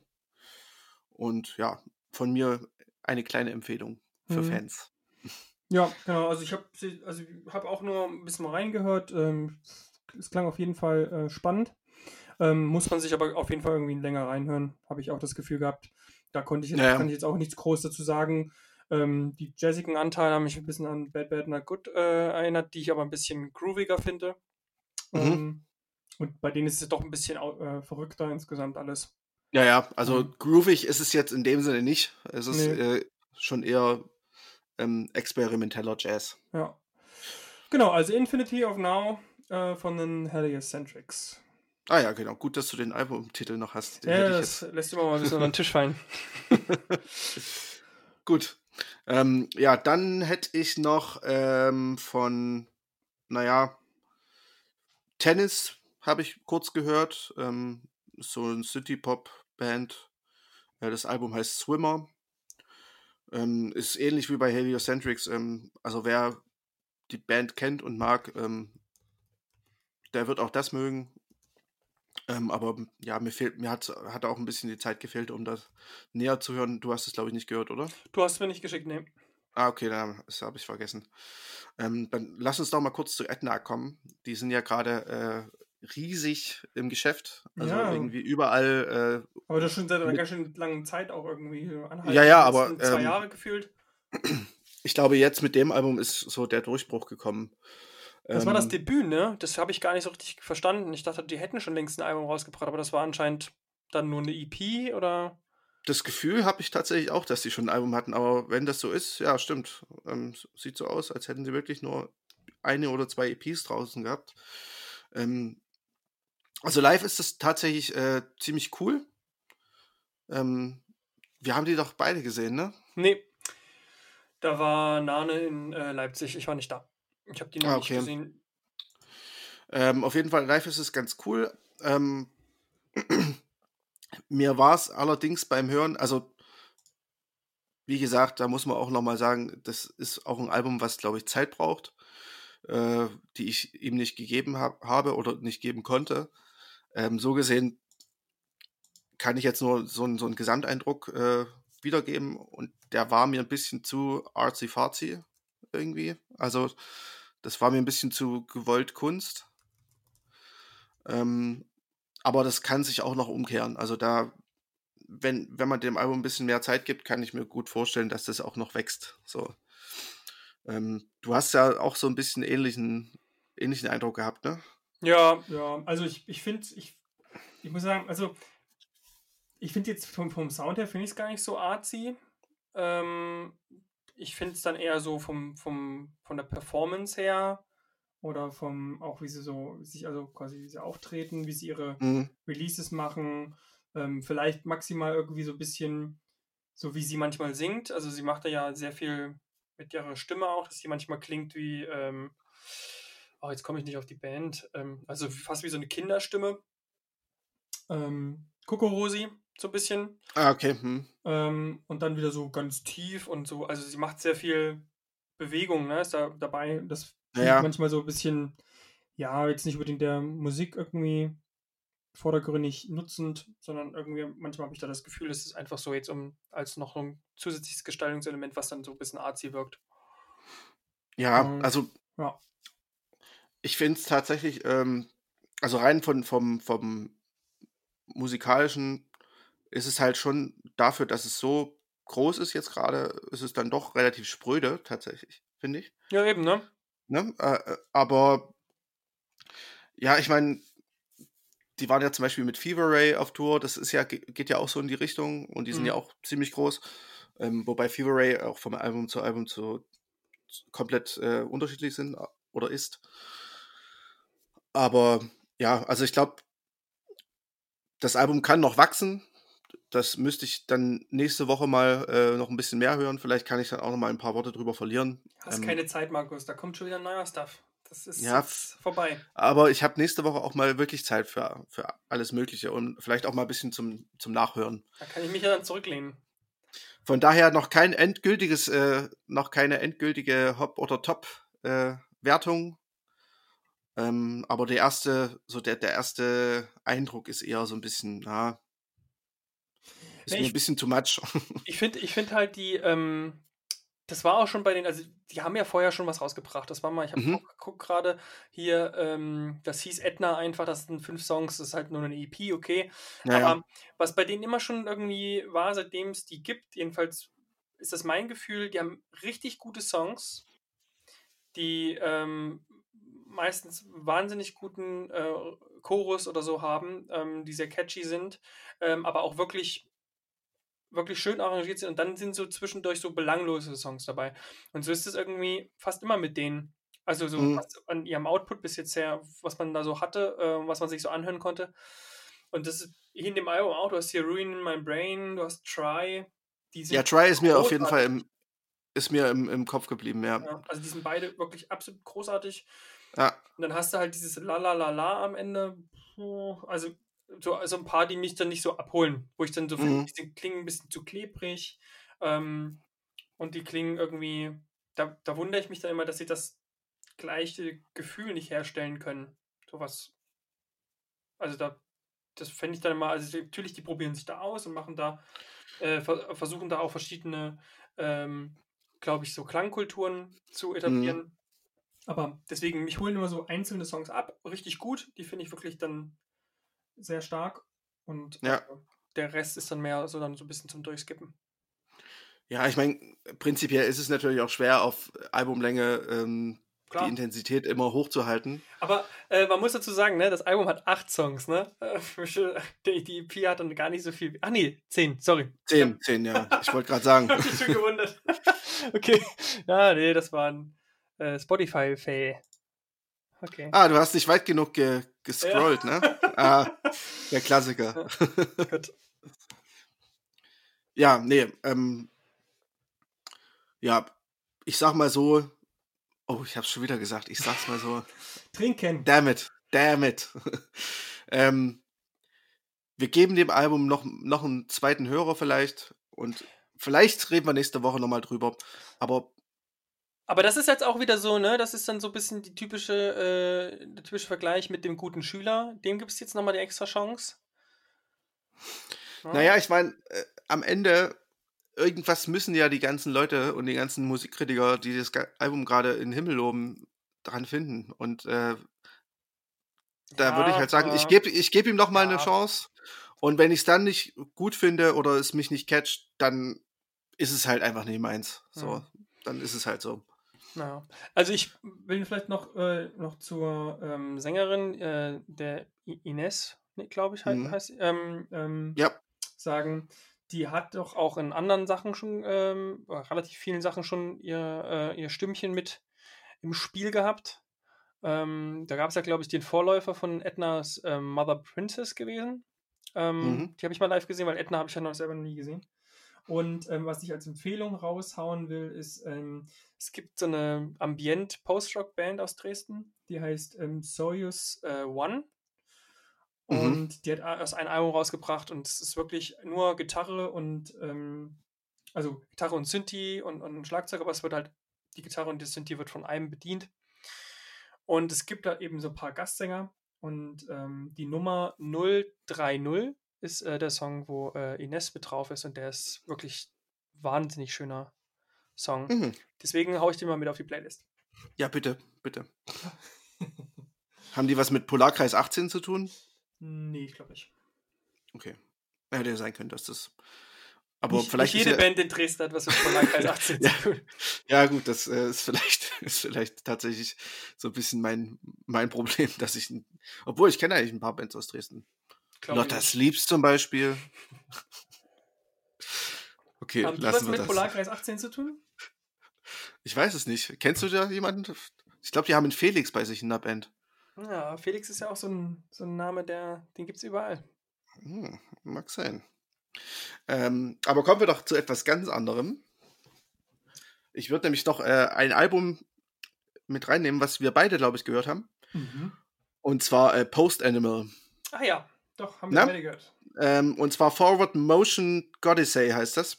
Und ja, von mir eine kleine Empfehlung für Mhm. Fans. Ja, genau. Also ich habe also ich hab auch nur ein bisschen reingehört. Ähm, es klang auf jeden Fall äh, spannend. Ähm, muss man sich aber auf jeden Fall irgendwie länger reinhören, habe ich auch das Gefühl gehabt. Da konnte ich jetzt, Ja, ja. kann ich jetzt auch nichts groß dazu sagen. Ähm, die jazzigen Anteile haben mich ein bisschen an Bad Bad Not Good äh, erinnert, die ich aber ein bisschen grooviger finde. Mhm. Ähm, und bei denen ist es doch ein bisschen äh, verrückter insgesamt alles. Ja, ja, also Mhm. groovig ist es jetzt in dem Sinne nicht. Es ist Nee. äh, schon eher ähm, experimenteller Jazz. Ja. Genau, also Infinity of Now äh, von den Heliocentrics. Ah ja, genau. Gut, dass du den Albumtitel noch hast. Den Ja, das lässt immer mal ein bisschen unter den Tisch fallen. Gut. Ähm, ja, dann hätte ich noch ähm, von, naja, Tennis habe ich kurz gehört. Ähm, so ein City-Pop-Band. Äh, das Album heißt Swimmer. Ähm, ist ähnlich wie bei Heliocentrics. Ähm, also wer die Band kennt und mag, ähm, der wird auch das mögen. Ähm, aber ja, mir fehlt, mir hat, hat auch ein bisschen die Zeit gefehlt, um das näher zu hören. Du hast es, glaube ich, nicht gehört, oder? Du hast es mir nicht geschickt, ne? Ah, okay, dann das habe ich vergessen. Ähm, dann lass uns doch mal kurz zu Edna kommen. Die sind ja gerade äh, riesig im Geschäft. Also Ja. irgendwie überall. äh, Aber das schon seit einer ganz schön langen Zeit auch irgendwie anhalten. Ja, ja, Die aber, Zwei ähm, Jahre gefühlt. Ich glaube, jetzt mit dem Album ist so der Durchbruch gekommen. Das war das Ähm, Debüt, ne? Das habe ich gar nicht so richtig verstanden. Ich dachte, die hätten schon längst ein Album rausgebracht, aber das war anscheinend dann nur eine EP oder. Das Gefühl habe ich tatsächlich auch, dass sie schon ein Album hatten, aber wenn das so ist, ja, stimmt. Ähm, sieht so aus, als hätten sie wirklich nur eine oder zwei EPs draußen gehabt. Ähm, also live ist das tatsächlich äh, ziemlich cool. Ähm, wir haben die doch beide gesehen, ne? Nee. Da war Nane in äh, Leipzig. Ich war nicht da. Ich habe die noch Ah, nicht okay. gesehen. Ähm, auf jeden Fall, live ist es ganz cool. Ähm, mir war es allerdings beim Hören, also wie gesagt, da muss man auch nochmal sagen, das ist auch ein Album, was, glaube ich, Zeit braucht, äh, die ich ihm nicht gegeben hab, habe oder nicht geben konnte. Ähm, so gesehen kann ich jetzt nur so, einen- so einen Gesamteindruck äh, wiedergeben und der war mir ein bisschen zu artsy-fartsy irgendwie. Also das war mir ein bisschen zu gewollt Kunst. Ähm, aber das kann sich auch noch umkehren. Also da, wenn, wenn man dem Album ein bisschen mehr Zeit gibt, kann ich mir gut vorstellen, dass das auch noch wächst. So. Ähm, du hast ja auch so ein bisschen ähnlichen, ähnlichen Eindruck gehabt, ne? Ja, ja. Also ich, ich finde, ich, ich muss sagen, also ich finde jetzt vom, vom Sound her finde ich es gar nicht so artsy. Ähm, ich finde es dann eher so vom, vom, von der Performance her oder vom, auch wie sie so, sich also quasi, wie sie auftreten, wie sie ihre mhm. Releases machen, ähm, vielleicht maximal irgendwie so ein bisschen, so wie sie manchmal singt. Also sie macht da ja sehr viel mit ihrer Stimme auch, dass sie manchmal klingt wie, ähm, oh, jetzt komme ich nicht auf die Band, ähm, also fast wie so eine Kinderstimme. Ähm, Kokorosi, so ein bisschen. Ah, okay. Hm. Ähm, und dann wieder so ganz tief und so. Also sie macht sehr viel Bewegung, ne? Ist da dabei. Das ja. manchmal so ein bisschen, ja, jetzt nicht unbedingt der Musik irgendwie vordergründig nutzend, sondern irgendwie, manchmal habe ich da das Gefühl, es ist einfach so jetzt um als noch ein zusätzliches Gestaltungselement, was dann so ein bisschen artsy wirkt. Ja, ähm, also ja. Ich finde es tatsächlich, ähm, also rein von, vom, vom musikalischen ist es halt schon dafür, dass es so groß ist jetzt gerade, ist es dann doch relativ spröde, tatsächlich, finde ich. Ja, eben, ne? ne? Äh, äh aber ja, ich meine, die waren ja zum Beispiel mit Fever Ray auf Tour, das ist ja, geht ja auch so in die Richtung und die sind mhm. ja auch ziemlich groß. Ähm, wobei Fever Ray auch vom Album zu Album zu, komplett äh, unterschiedlich sind äh, oder ist. Aber ja, also ich glaube, das Album kann noch wachsen. Das müsste ich dann nächste Woche mal äh, noch ein bisschen mehr hören. Vielleicht kann ich dann auch noch mal ein paar Worte drüber verlieren. Hast ähm, keine Zeit, Markus. Da kommt schon wieder neuer Stuff. Das ist ja, vorbei. Aber ich habe nächste Woche auch mal wirklich Zeit für, für alles Mögliche und vielleicht auch mal ein bisschen zum, zum Nachhören. Da kann ich mich ja dann zurücklehnen. Von daher noch kein endgültiges, äh, noch keine endgültige Hop- oder Top-Wertung. Äh, ähm, aber der erste, so der, der erste Eindruck ist eher so ein bisschen, na, ist nee, mir ein bisschen too much. Ich finde ich find halt die, ähm, das war auch schon bei den, also die haben ja vorher schon was rausgebracht. Das war mal, ich habe mhm. geguckt gerade hier, ähm, das hieß Edna einfach, das sind fünf Songs, das ist halt nur eine EP, okay. Naja. Aber was bei denen immer schon irgendwie war, seitdem es die gibt, jedenfalls ist das mein Gefühl, die haben richtig gute Songs, die ähm, meistens wahnsinnig guten äh, Chorus oder so haben, ähm, die sehr catchy sind, ähm, aber auch wirklich wirklich schön arrangiert sind und dann sind so zwischendurch so belanglose Songs dabei. Und so ist es irgendwie fast immer mit denen. Also so mhm. an ihrem Output bis jetzt her, was man da so hatte, äh, was man sich so anhören konnte. Und das ist hier in dem Album auch, du hast hier Ruin in My Brain, du hast Try. ja, Try ist mir auf jeden Fall im, ist mir im, im Kopf geblieben, ja. ja. Also die sind beide wirklich absolut großartig. Ja. Und dann hast du halt dieses La La La La am Ende. Also so also ein paar, die mich dann nicht so abholen, wo ich dann so finde, mhm. die klingen ein bisschen zu klebrig ähm, und die klingen irgendwie, da, da wundere ich mich dann immer, dass sie das gleiche Gefühl nicht herstellen können. Sowas. Also da, das fände ich dann immer, also natürlich, die probieren sich da aus und machen da, äh, versuchen da auch verschiedene, ähm, glaube ich, so Klangkulturen zu mhm. etablieren. Mhm. Aber deswegen, mich holen immer so einzelne Songs ab, richtig gut. Die finde ich wirklich dann sehr stark und ja. äh, der Rest ist dann mehr so dann so ein bisschen zum Durchskippen. Ja, ich meine, prinzipiell ist es natürlich auch schwer, auf Albumlänge ähm, die Intensität immer hochzuhalten. Aber äh, man muss dazu sagen, ne, das Album hat acht Songs, ne? Die, die EP hat dann gar nicht so viel. Ach nee, zehn, sorry. Zehn, zehn, ja. Ich wollte gerade sagen. hab mich schon gewundert. okay. Ja, nee, das war ein äh, Spotify-Fail. Okay. Ah, du hast nicht weit genug ge gescrollt, ja. ne? Ah, der Klassiker. Gut. ja, nee, ähm, ja, ich sag mal so, oh, ich hab's schon wieder gesagt, ich sag's mal so. Trinken. Damn it, damn it. ähm, wir geben dem Album noch, noch einen zweiten Hörer vielleicht und vielleicht reden wir nächste Woche nochmal drüber. Aber aber das ist jetzt auch wieder so, ne? Das ist dann so ein bisschen die typische, äh, der typische Vergleich mit dem guten Schüler. Dem gibt es jetzt nochmal die extra Chance. Ja. Naja, ich meine, äh, am Ende, irgendwas müssen ja die ganzen Leute und die ganzen Musikkritiker, die das Album gerade in den Himmel loben, dran finden. Und äh, da ja, würde ich halt sagen, ich gebe ich geb ihm noch mal ja. eine Chance. Und wenn ich es dann nicht gut finde oder es mich nicht catcht, dann ist es halt einfach nicht meins. So, hm. dann ist es halt so. Ja. Also ich will vielleicht noch, äh, noch zur ähm, Sängerin, äh, der Ines, glaube ich, mhm. heißt, ähm, ähm, ja. sagen. die hat doch auch in anderen Sachen schon, ähm, relativ vielen Sachen schon ihr, äh, ihr Stimmchen mit im Spiel gehabt. Ähm, da gab es ja, glaube ich, den Vorläufer von Ednas ähm, Mother Princess gewesen. Ähm, mhm. Die habe ich mal live gesehen, weil Edna habe ich ja noch selber noch nie gesehen. Und ähm, was ich als Empfehlung raushauen will, ist, ähm, es gibt so eine Ambient-Post-Rock-Band aus Dresden, die heißt ähm, Soyuz äh, One. Mhm. Und mhm. die hat erst ein Album rausgebracht und es ist wirklich nur Gitarre und ähm, also Gitarre und Synthi und, und Schlagzeug, aber es wird halt, die Gitarre und das Synthi wird von einem bedient. Und es gibt da eben so ein paar Gastsänger und ähm, die Nummer 030 ist äh, der Song, wo äh, Ines mit drauf ist und der ist wirklich wahnsinnig schöner Song. Mhm. Deswegen haue ich den mal mit auf die Playlist. Ja, bitte, bitte. Haben die was mit Polarkreis 18 zu tun? Nee, ich glaube nicht. Okay. Hätte ja sein können, dass das. Aber nicht, vielleicht. Nicht jede ja, Band in Dresden hat was mit Polarkreis 18 ja, zu tun. Ja, gut, das äh, ist, vielleicht, ist vielleicht tatsächlich so ein bisschen mein, mein Problem, dass ich. Obwohl, ich kenne eigentlich ein paar Bands aus Dresden. Lotta Sleeps zum Beispiel. Okay, Haben die was mit das. Polarkreis 18 zu tun? Ich weiß es nicht. Kennst du da jemanden? Ich glaube, die haben einen Felix bei sich in der Band. Ja, Felix ist ja auch so ein, so ein Name, der, den gibt es überall. Hm, mag sein. Ähm, aber kommen wir doch zu etwas ganz anderem. Ich würde nämlich noch äh, ein Album mit reinnehmen, was wir beide, glaube ich, gehört haben. Mhm. Und zwar äh, Post Animal. Ah ja, doch, haben wir gehört. Ähm, und zwar Forward Motion Goddessay heißt das.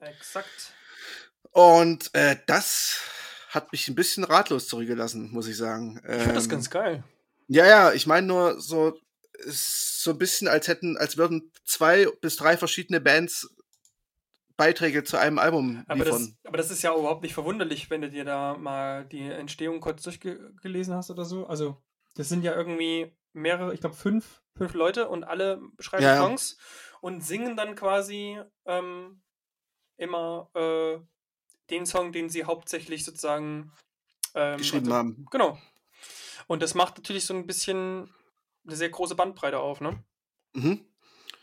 Exakt. Und äh, das hat mich ein bisschen ratlos zurückgelassen, muss ich sagen. Ich finde das ähm, ganz geil. Ja, ja, ich meine nur so, so ein bisschen, als hätten, als würden zwei bis drei verschiedene Bands Beiträge zu einem Album aber das, aber das, ist ja überhaupt nicht verwunderlich, wenn du dir da mal die Entstehung kurz durchgelesen hast oder so. Also, das sind ja irgendwie mehrere, ich glaube fünf, fünf Leute und alle schreiben ja, Songs und singen dann quasi ähm, immer äh, den Song, den sie hauptsächlich sozusagen ähm, geschrieben also, haben. Genau. Und das macht natürlich so ein bisschen eine sehr große Bandbreite auf, ne? Mhm.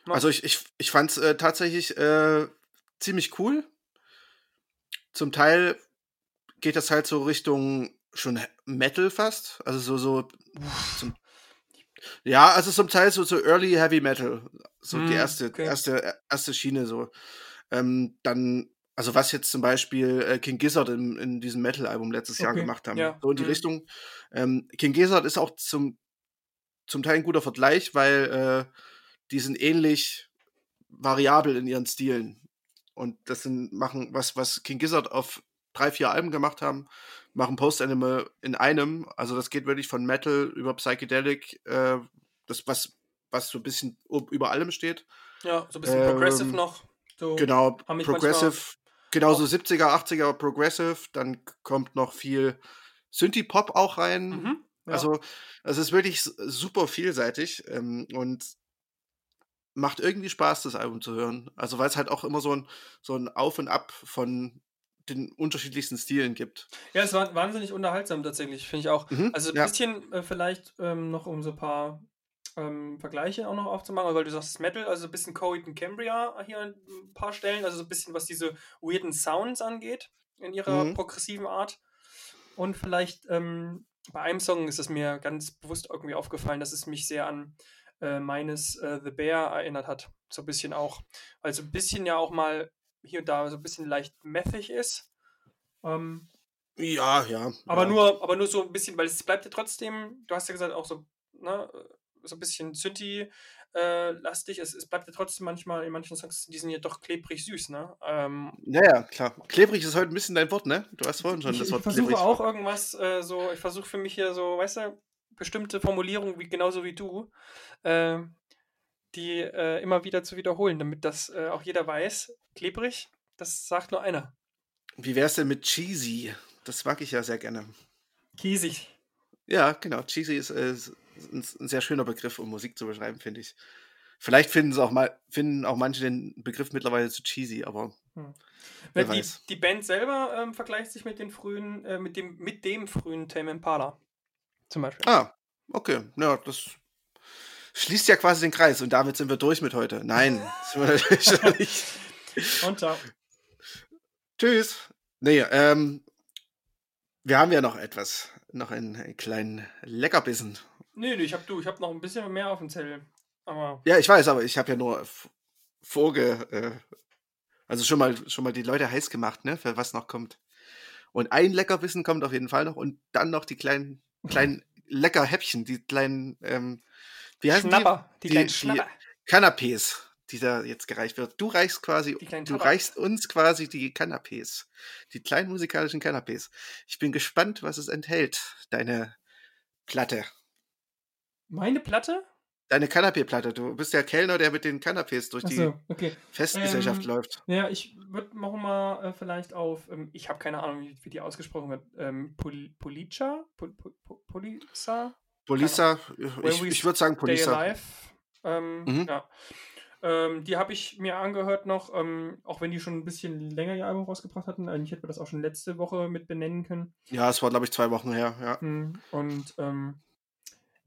Also ich, ich, ich fand es äh, tatsächlich äh, ziemlich cool. Zum Teil geht das halt so Richtung schon Metal fast. Also so, so zum, ja, also zum Teil so, so Early Heavy Metal. So mm, die hm, erste, okay. erste, erste Schiene so. Ähm, dann, also was jetzt zum Beispiel äh, King Gizzard in, in diesem Metal-Album letztes okay. Jahr gemacht haben. Ja. So in die mm. Richtung. Ähm, King Gizzard ist auch zum, zum Teil ein guter Vergleich, weil äh, die sind ähnlich variabel in ihren Stilen. Und das sind, machen, was, was King Gizzard auf drei, vier Alben gemacht haben, machen Post-Animal in einem. Also das geht wirklich von Metal über Psychedelic, äh, das, was, was so ein bisschen über allem steht. Ja, so ein bisschen ähm, Progressive noch. So genau, Progressive, genauso 70er, 80er Progressive, dann kommt noch viel Synthie-Pop auch rein. Mhm, ja. Also, es ist wirklich super vielseitig ähm, und macht irgendwie Spaß, das Album zu hören. Also, weil es halt auch immer so ein, so ein Auf und Ab von den unterschiedlichsten Stilen gibt. Ja, es war wahnsinnig unterhaltsam tatsächlich, finde ich auch. Mhm, also ein ja. bisschen äh, vielleicht ähm, noch um so ein paar ähm, Vergleiche auch noch aufzumachen, weil du sagst Metal, also ein bisschen Coheed und Cambria hier an ein paar Stellen, also so ein bisschen was diese weirden Sounds angeht in ihrer mhm. progressiven Art. Und vielleicht ähm, bei einem Song ist es mir ganz bewusst irgendwie aufgefallen, dass es mich sehr an äh, meines äh, The Bear erinnert hat. So ein bisschen auch. Weil so ein bisschen ja auch mal hier und da so ein bisschen leicht methig ist. Ähm, ja, ja. Aber ja. nur, aber nur so ein bisschen, weil es bleibt ja trotzdem, du hast ja gesagt, auch so, ne, so ein bisschen Synthi äh, lastig. Es, es bleibt ja trotzdem manchmal in manchen Songs, die sind ja doch klebrig süß, ne? Ähm, ja, ja, klar. Klebrig ist heute ein bisschen dein Wort, ne? Du hast vorhin schon ich, das Wort Ich versuche klebrig. auch irgendwas äh, so, ich versuche für mich hier so, weißt du, bestimmte Formulierungen, wie, genauso wie du, äh, die äh, immer wieder zu wiederholen, damit das äh, auch jeder weiß. Klebrig, das sagt nur einer. Wie wär's denn mit cheesy? Das mag ich ja sehr gerne. Kiesig. Ja, genau. Cheesy ist, äh, ein, ein, sehr schöner Begriff, um Musik zu beschreiben, finde ich. Vielleicht finden auch mal, finden auch manche den Begriff mittlerweile zu cheesy, aber hm. wer die, weiß. die Band selber ähm, vergleicht sich mit den frühen, äh, mit dem, mit dem frühen Tame Impala. Zum Beispiel. Ah, okay. Ja, das schließt ja quasi den Kreis und damit sind wir durch mit heute. Nein, sind wir natürlich nicht. Und ciao. Tschüss. Nee, ähm, wir haben ja noch etwas, noch einen, einen kleinen Leckerbissen. Nee, nee, ich habe du, ich habe noch ein bisschen mehr auf dem Zettel. Aber ja, ich weiß, aber ich habe ja nur vorge, äh, also schon mal, schon mal die Leute heiß gemacht, ne, für was noch kommt. Und ein Leckerbissen kommt auf jeden Fall noch und dann noch die kleinen, kleinen Leckerhäppchen, die kleinen, ähm, wie heißen Schnapper, die? Die, die kleinen Schnapper. Die Canapés, die da jetzt gereicht wird. Du reichst quasi, du reichst uns quasi die Canapés. Die kleinen musikalischen Canapés. Ich bin gespannt, was es enthält, deine Platte. Meine Platte? Deine Kanapé-Platte. Du bist der Kellner, der mit den Kanapés durch die so, okay. Festgesellschaft ähm, läuft. Ja, ich würde machen mal äh, vielleicht auf, ähm, ich habe keine Ahnung, wie, wie, die ausgesprochen wird. Ähm, Pol Polica? Pol Pol Polisa? Polisa, ich, ich würde sagen Polisa. Ähm, mhm. Ja. Ähm, die habe ich mir angehört noch, ähm, auch wenn die schon ein bisschen länger ihr Album rausgebracht hatten. Eigentlich hätte man das auch schon letzte Woche mit benennen können. Ja, es war, glaube ich, zwei Wochen her, ja. Mhm. Und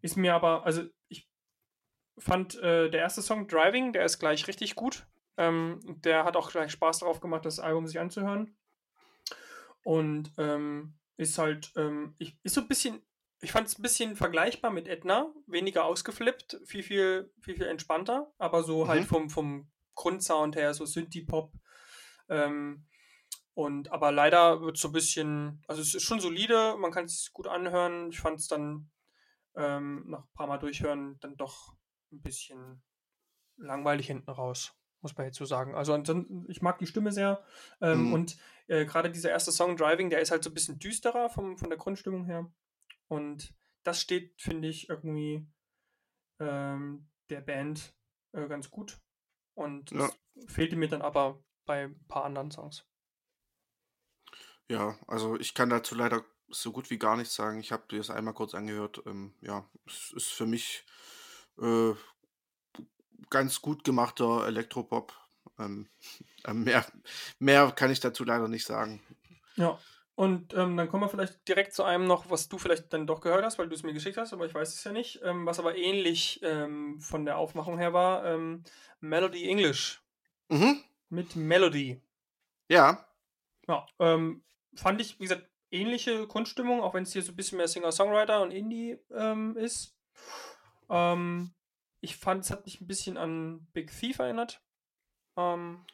ist mir aber, also ich fand äh, der erste Song Driving, der ist gleich richtig gut. Ähm, der hat auch gleich Spaß darauf gemacht, das Album sich anzuhören. Und ähm, ist halt, ähm, ich, ist so ein bisschen, ich fand es ein bisschen vergleichbar mit Edna, weniger ausgeflippt, viel, viel, viel, viel entspannter, aber so mhm. halt vom, vom Grundsound her, so Synthie-Pop. Ähm, und aber leider wird es so ein bisschen, also es ist schon solide, man kann es gut anhören. Ich fand es dann ähm, nach ein paar Mal durchhören dann doch ein bisschen langweilig hinten raus, muss man jetzt so sagen. Also ansonsten, ich mag die Stimme sehr ähm, mhm. und äh, gerade dieser erste Song Driving, der ist halt so ein bisschen düsterer vom, von der Grundstimmung her und das steht, finde ich, irgendwie ähm, der Band äh, ganz gut und ja. fehlte mir dann aber bei ein paar anderen Songs. Ja, also ich kann dazu leider so gut wie gar nichts sagen. Ich habe dir das einmal kurz angehört. Ähm, ja, es ist für mich äh, ganz gut gemachter Elektropop. Ähm, äh, mehr, mehr kann ich dazu leider nicht sagen. Ja, und ähm, dann kommen wir vielleicht direkt zu einem noch, was du vielleicht dann doch gehört hast, weil du es mir geschickt hast, aber ich weiß es ja nicht. Ähm, was aber ähnlich ähm, von der Aufmachung her war: ähm, Melody English. Mhm. Mit Melody. Ja. Ja, ähm, fand ich, wie gesagt, ähnliche Grundstimmung, auch wenn es hier so ein bisschen mehr Singer-Songwriter und Indie ähm, ist. Ich fand, es hat mich ein bisschen an Big Thief erinnert. Fand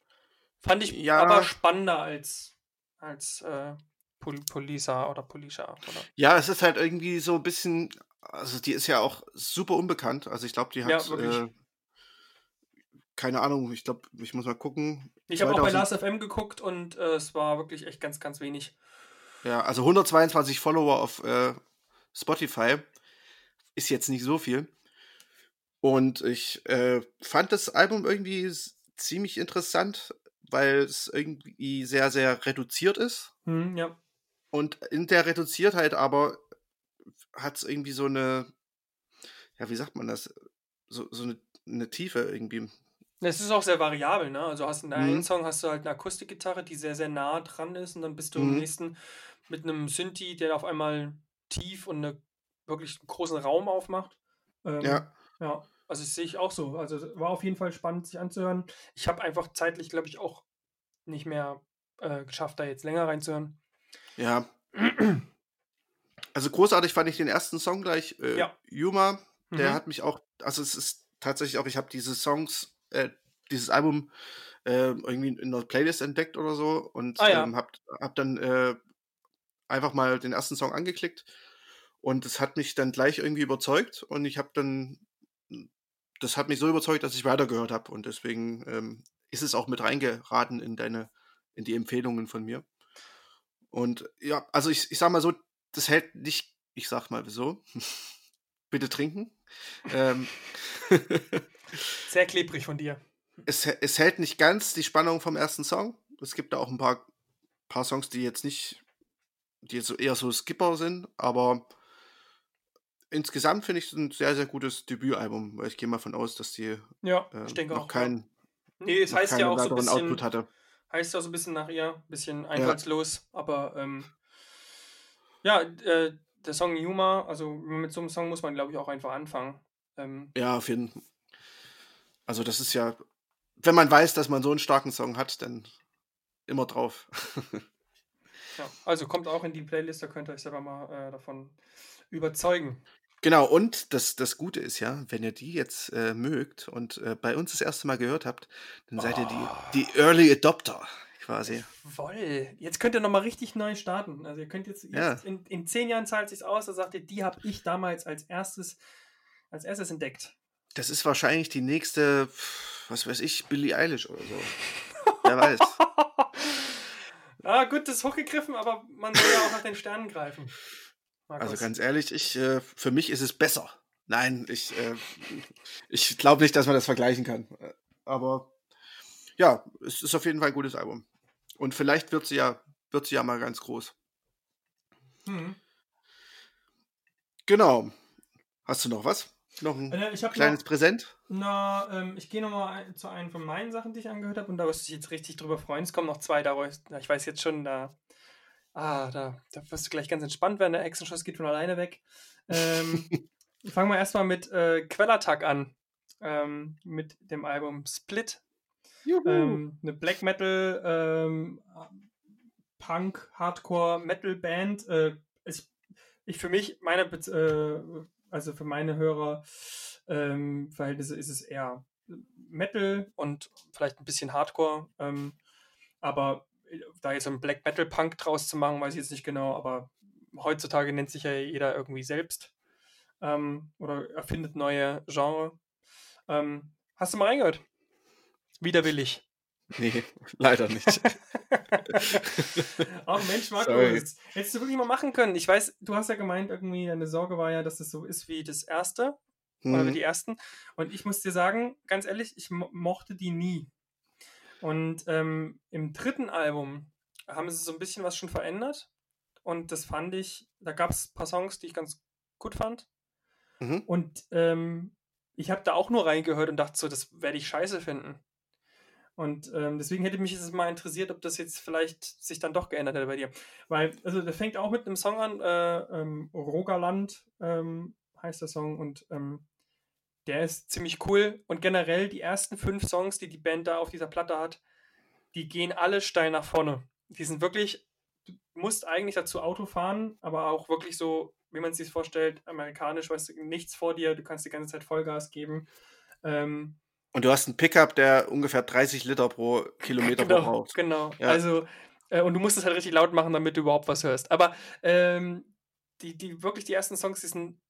ich ja. aber spannender als, als äh, Pol Polisa oder Polisha. Oder? Ja, es ist halt irgendwie so ein bisschen, also die ist ja auch super unbekannt. Also ich glaube, die hat ja, äh, keine Ahnung, ich glaube, ich muss mal gucken. Ich habe auch bei Last FM geguckt und äh, es war wirklich echt ganz, ganz wenig. Ja, also 122 Follower auf äh, Spotify ist jetzt nicht so viel. Und ich äh, fand das Album irgendwie ziemlich interessant, weil es irgendwie sehr, sehr reduziert ist. Hm, ja. Und in der Reduziertheit aber hat es irgendwie so eine, ja, wie sagt man das? So, so eine, eine Tiefe irgendwie. Es ist auch sehr variabel, ne? Also hast in mhm. Song hast du halt eine Akustikgitarre, die sehr, sehr nah dran ist und dann bist du mhm. im nächsten mit einem Synthi, der auf einmal tief und eine, wirklich einen großen Raum aufmacht. Ähm, ja. Ja, also das sehe ich auch so. Also war auf jeden Fall spannend, sich anzuhören. Ich habe einfach zeitlich, glaube ich, auch nicht mehr äh, geschafft, da jetzt länger reinzuhören. Ja. Also großartig fand ich den ersten Song gleich. Äh, ja. Yuma, der mhm. hat mich auch, also es ist tatsächlich auch, ich habe diese Songs, äh, dieses Album äh, irgendwie in einer Playlist entdeckt oder so und ah, ja. ähm, hab, hab dann äh, einfach mal den ersten Song angeklickt und es hat mich dann gleich irgendwie überzeugt und ich habe dann, das hat mich so überzeugt, dass ich weitergehört habe und deswegen ähm, ist es auch mit reingeraten in deine, in die Empfehlungen von mir. Und ja, also ich, ich sag mal so, das hält nicht, ich sag mal so, bitte trinken. ähm, Sehr klebrig von dir. Es, es hält nicht ganz die Spannung vom ersten Song. Es gibt da auch ein paar, paar Songs, die jetzt nicht die jetzt eher so Skipper sind, aber insgesamt finde ich es ein sehr, sehr gutes Debütalbum, weil ich gehe mal von aus, dass die ja, äh, noch auch, kein, Nee, es heißt ja auch so ein bisschen, Output hatte. Heißt ja so ein bisschen nach ihr, ein bisschen einfallslos, ja. aber ähm, ja, äh, der Song Yuma, also mit so einem Song muss man, glaube ich, auch einfach anfangen. Ähm, ja, auf jeden Fall. Also das ist ja wenn man weiß, dass man so einen starken Song hat, dann immer drauf. ja, also kommt auch in die Playlist, da könnt ihr euch selber mal äh, davon überzeugen. Genau, und das, das Gute ist ja, wenn ihr die jetzt äh, mögt und äh, bei uns das erste Mal gehört habt, dann seid ihr die, die Early Adopter quasi. Voll. Jetzt könnt ihr nochmal richtig neu starten. Also ihr könnt jetzt, jetzt ja. in, in zehn Jahren zahlt sich aus, da sagt ihr, die habe ich damals als erstes, als erstes entdeckt. Das ist wahrscheinlich die nächste, was weiß ich, Billie Eilish oder so. Wer weiß. ah, gut, das ist hochgegriffen, aber man soll ja auch nach den Sternen greifen. Markus. Also ganz ehrlich, ich, äh, für mich ist es besser. Nein, ich, äh, ich glaube nicht, dass man das vergleichen kann. Aber ja, es ist auf jeden Fall ein gutes Album. Und vielleicht wird sie ja, wird sie ja mal ganz groß. Hm. Genau. Hast du noch was? Noch ein äh, kleines noch, Präsent? Na, ähm, ich gehe nochmal zu einem von meinen Sachen, die ich angehört habe, und da wirst du dich jetzt richtig drüber freuen. Es kommen noch zwei, da ich weiß jetzt schon, da Ah, da, da wirst du gleich ganz entspannt werden. Der Hexenschuss geht von alleine weg. Ähm, fangen wir erstmal mit äh, Quellattack an. Ähm, mit dem Album Split. Ähm, eine Black Metal, ähm, Punk, Hardcore, Metal Band. Äh, ich, ich für mich, meine, äh, also für meine Hörer, ähm, Verhältnisse ist es eher Metal und vielleicht ein bisschen Hardcore. Ähm, aber da jetzt so ein Black Metal Punk draus zu machen, weiß ich jetzt nicht genau, aber heutzutage nennt sich ja jeder irgendwie selbst ähm, oder erfindet neue Genre. Ähm, hast du mal reingehört? Widerwillig. Nee, leider nicht. Ach Mensch, Markus, hättest du wirklich mal machen können. Ich weiß, du hast ja gemeint, irgendwie deine Sorge war ja, dass es so ist wie das erste oder wie mhm. die ersten. Und ich muss dir sagen, ganz ehrlich, ich mo mochte die nie. Und ähm, im dritten Album haben sie so ein bisschen was schon verändert. Und das fand ich, da gab es ein paar Songs, die ich ganz gut fand. Mhm. Und ähm, ich habe da auch nur reingehört und dachte so, das werde ich scheiße finden. Und ähm, deswegen hätte mich jetzt mal interessiert, ob das jetzt vielleicht sich dann doch geändert hätte bei dir. Weil, also der fängt auch mit einem Song an, äh, ähm, Rogaland ähm, heißt der Song und ähm, der ist ziemlich cool. Und generell die ersten fünf Songs, die die Band da auf dieser Platte hat, die gehen alle steil nach vorne. Die sind wirklich, du musst eigentlich dazu Auto fahren, aber auch wirklich so, wie man es sich vorstellt, amerikanisch, weißt du, nichts vor dir, du kannst die ganze Zeit Vollgas geben. Ähm, und du hast einen Pickup, der ungefähr 30 Liter pro Kilometer genau, verbraucht. Genau, ja. also, äh, und du musst es halt richtig laut machen, damit du überhaupt was hörst. Aber ähm, die, die, wirklich die ersten Songs, die sind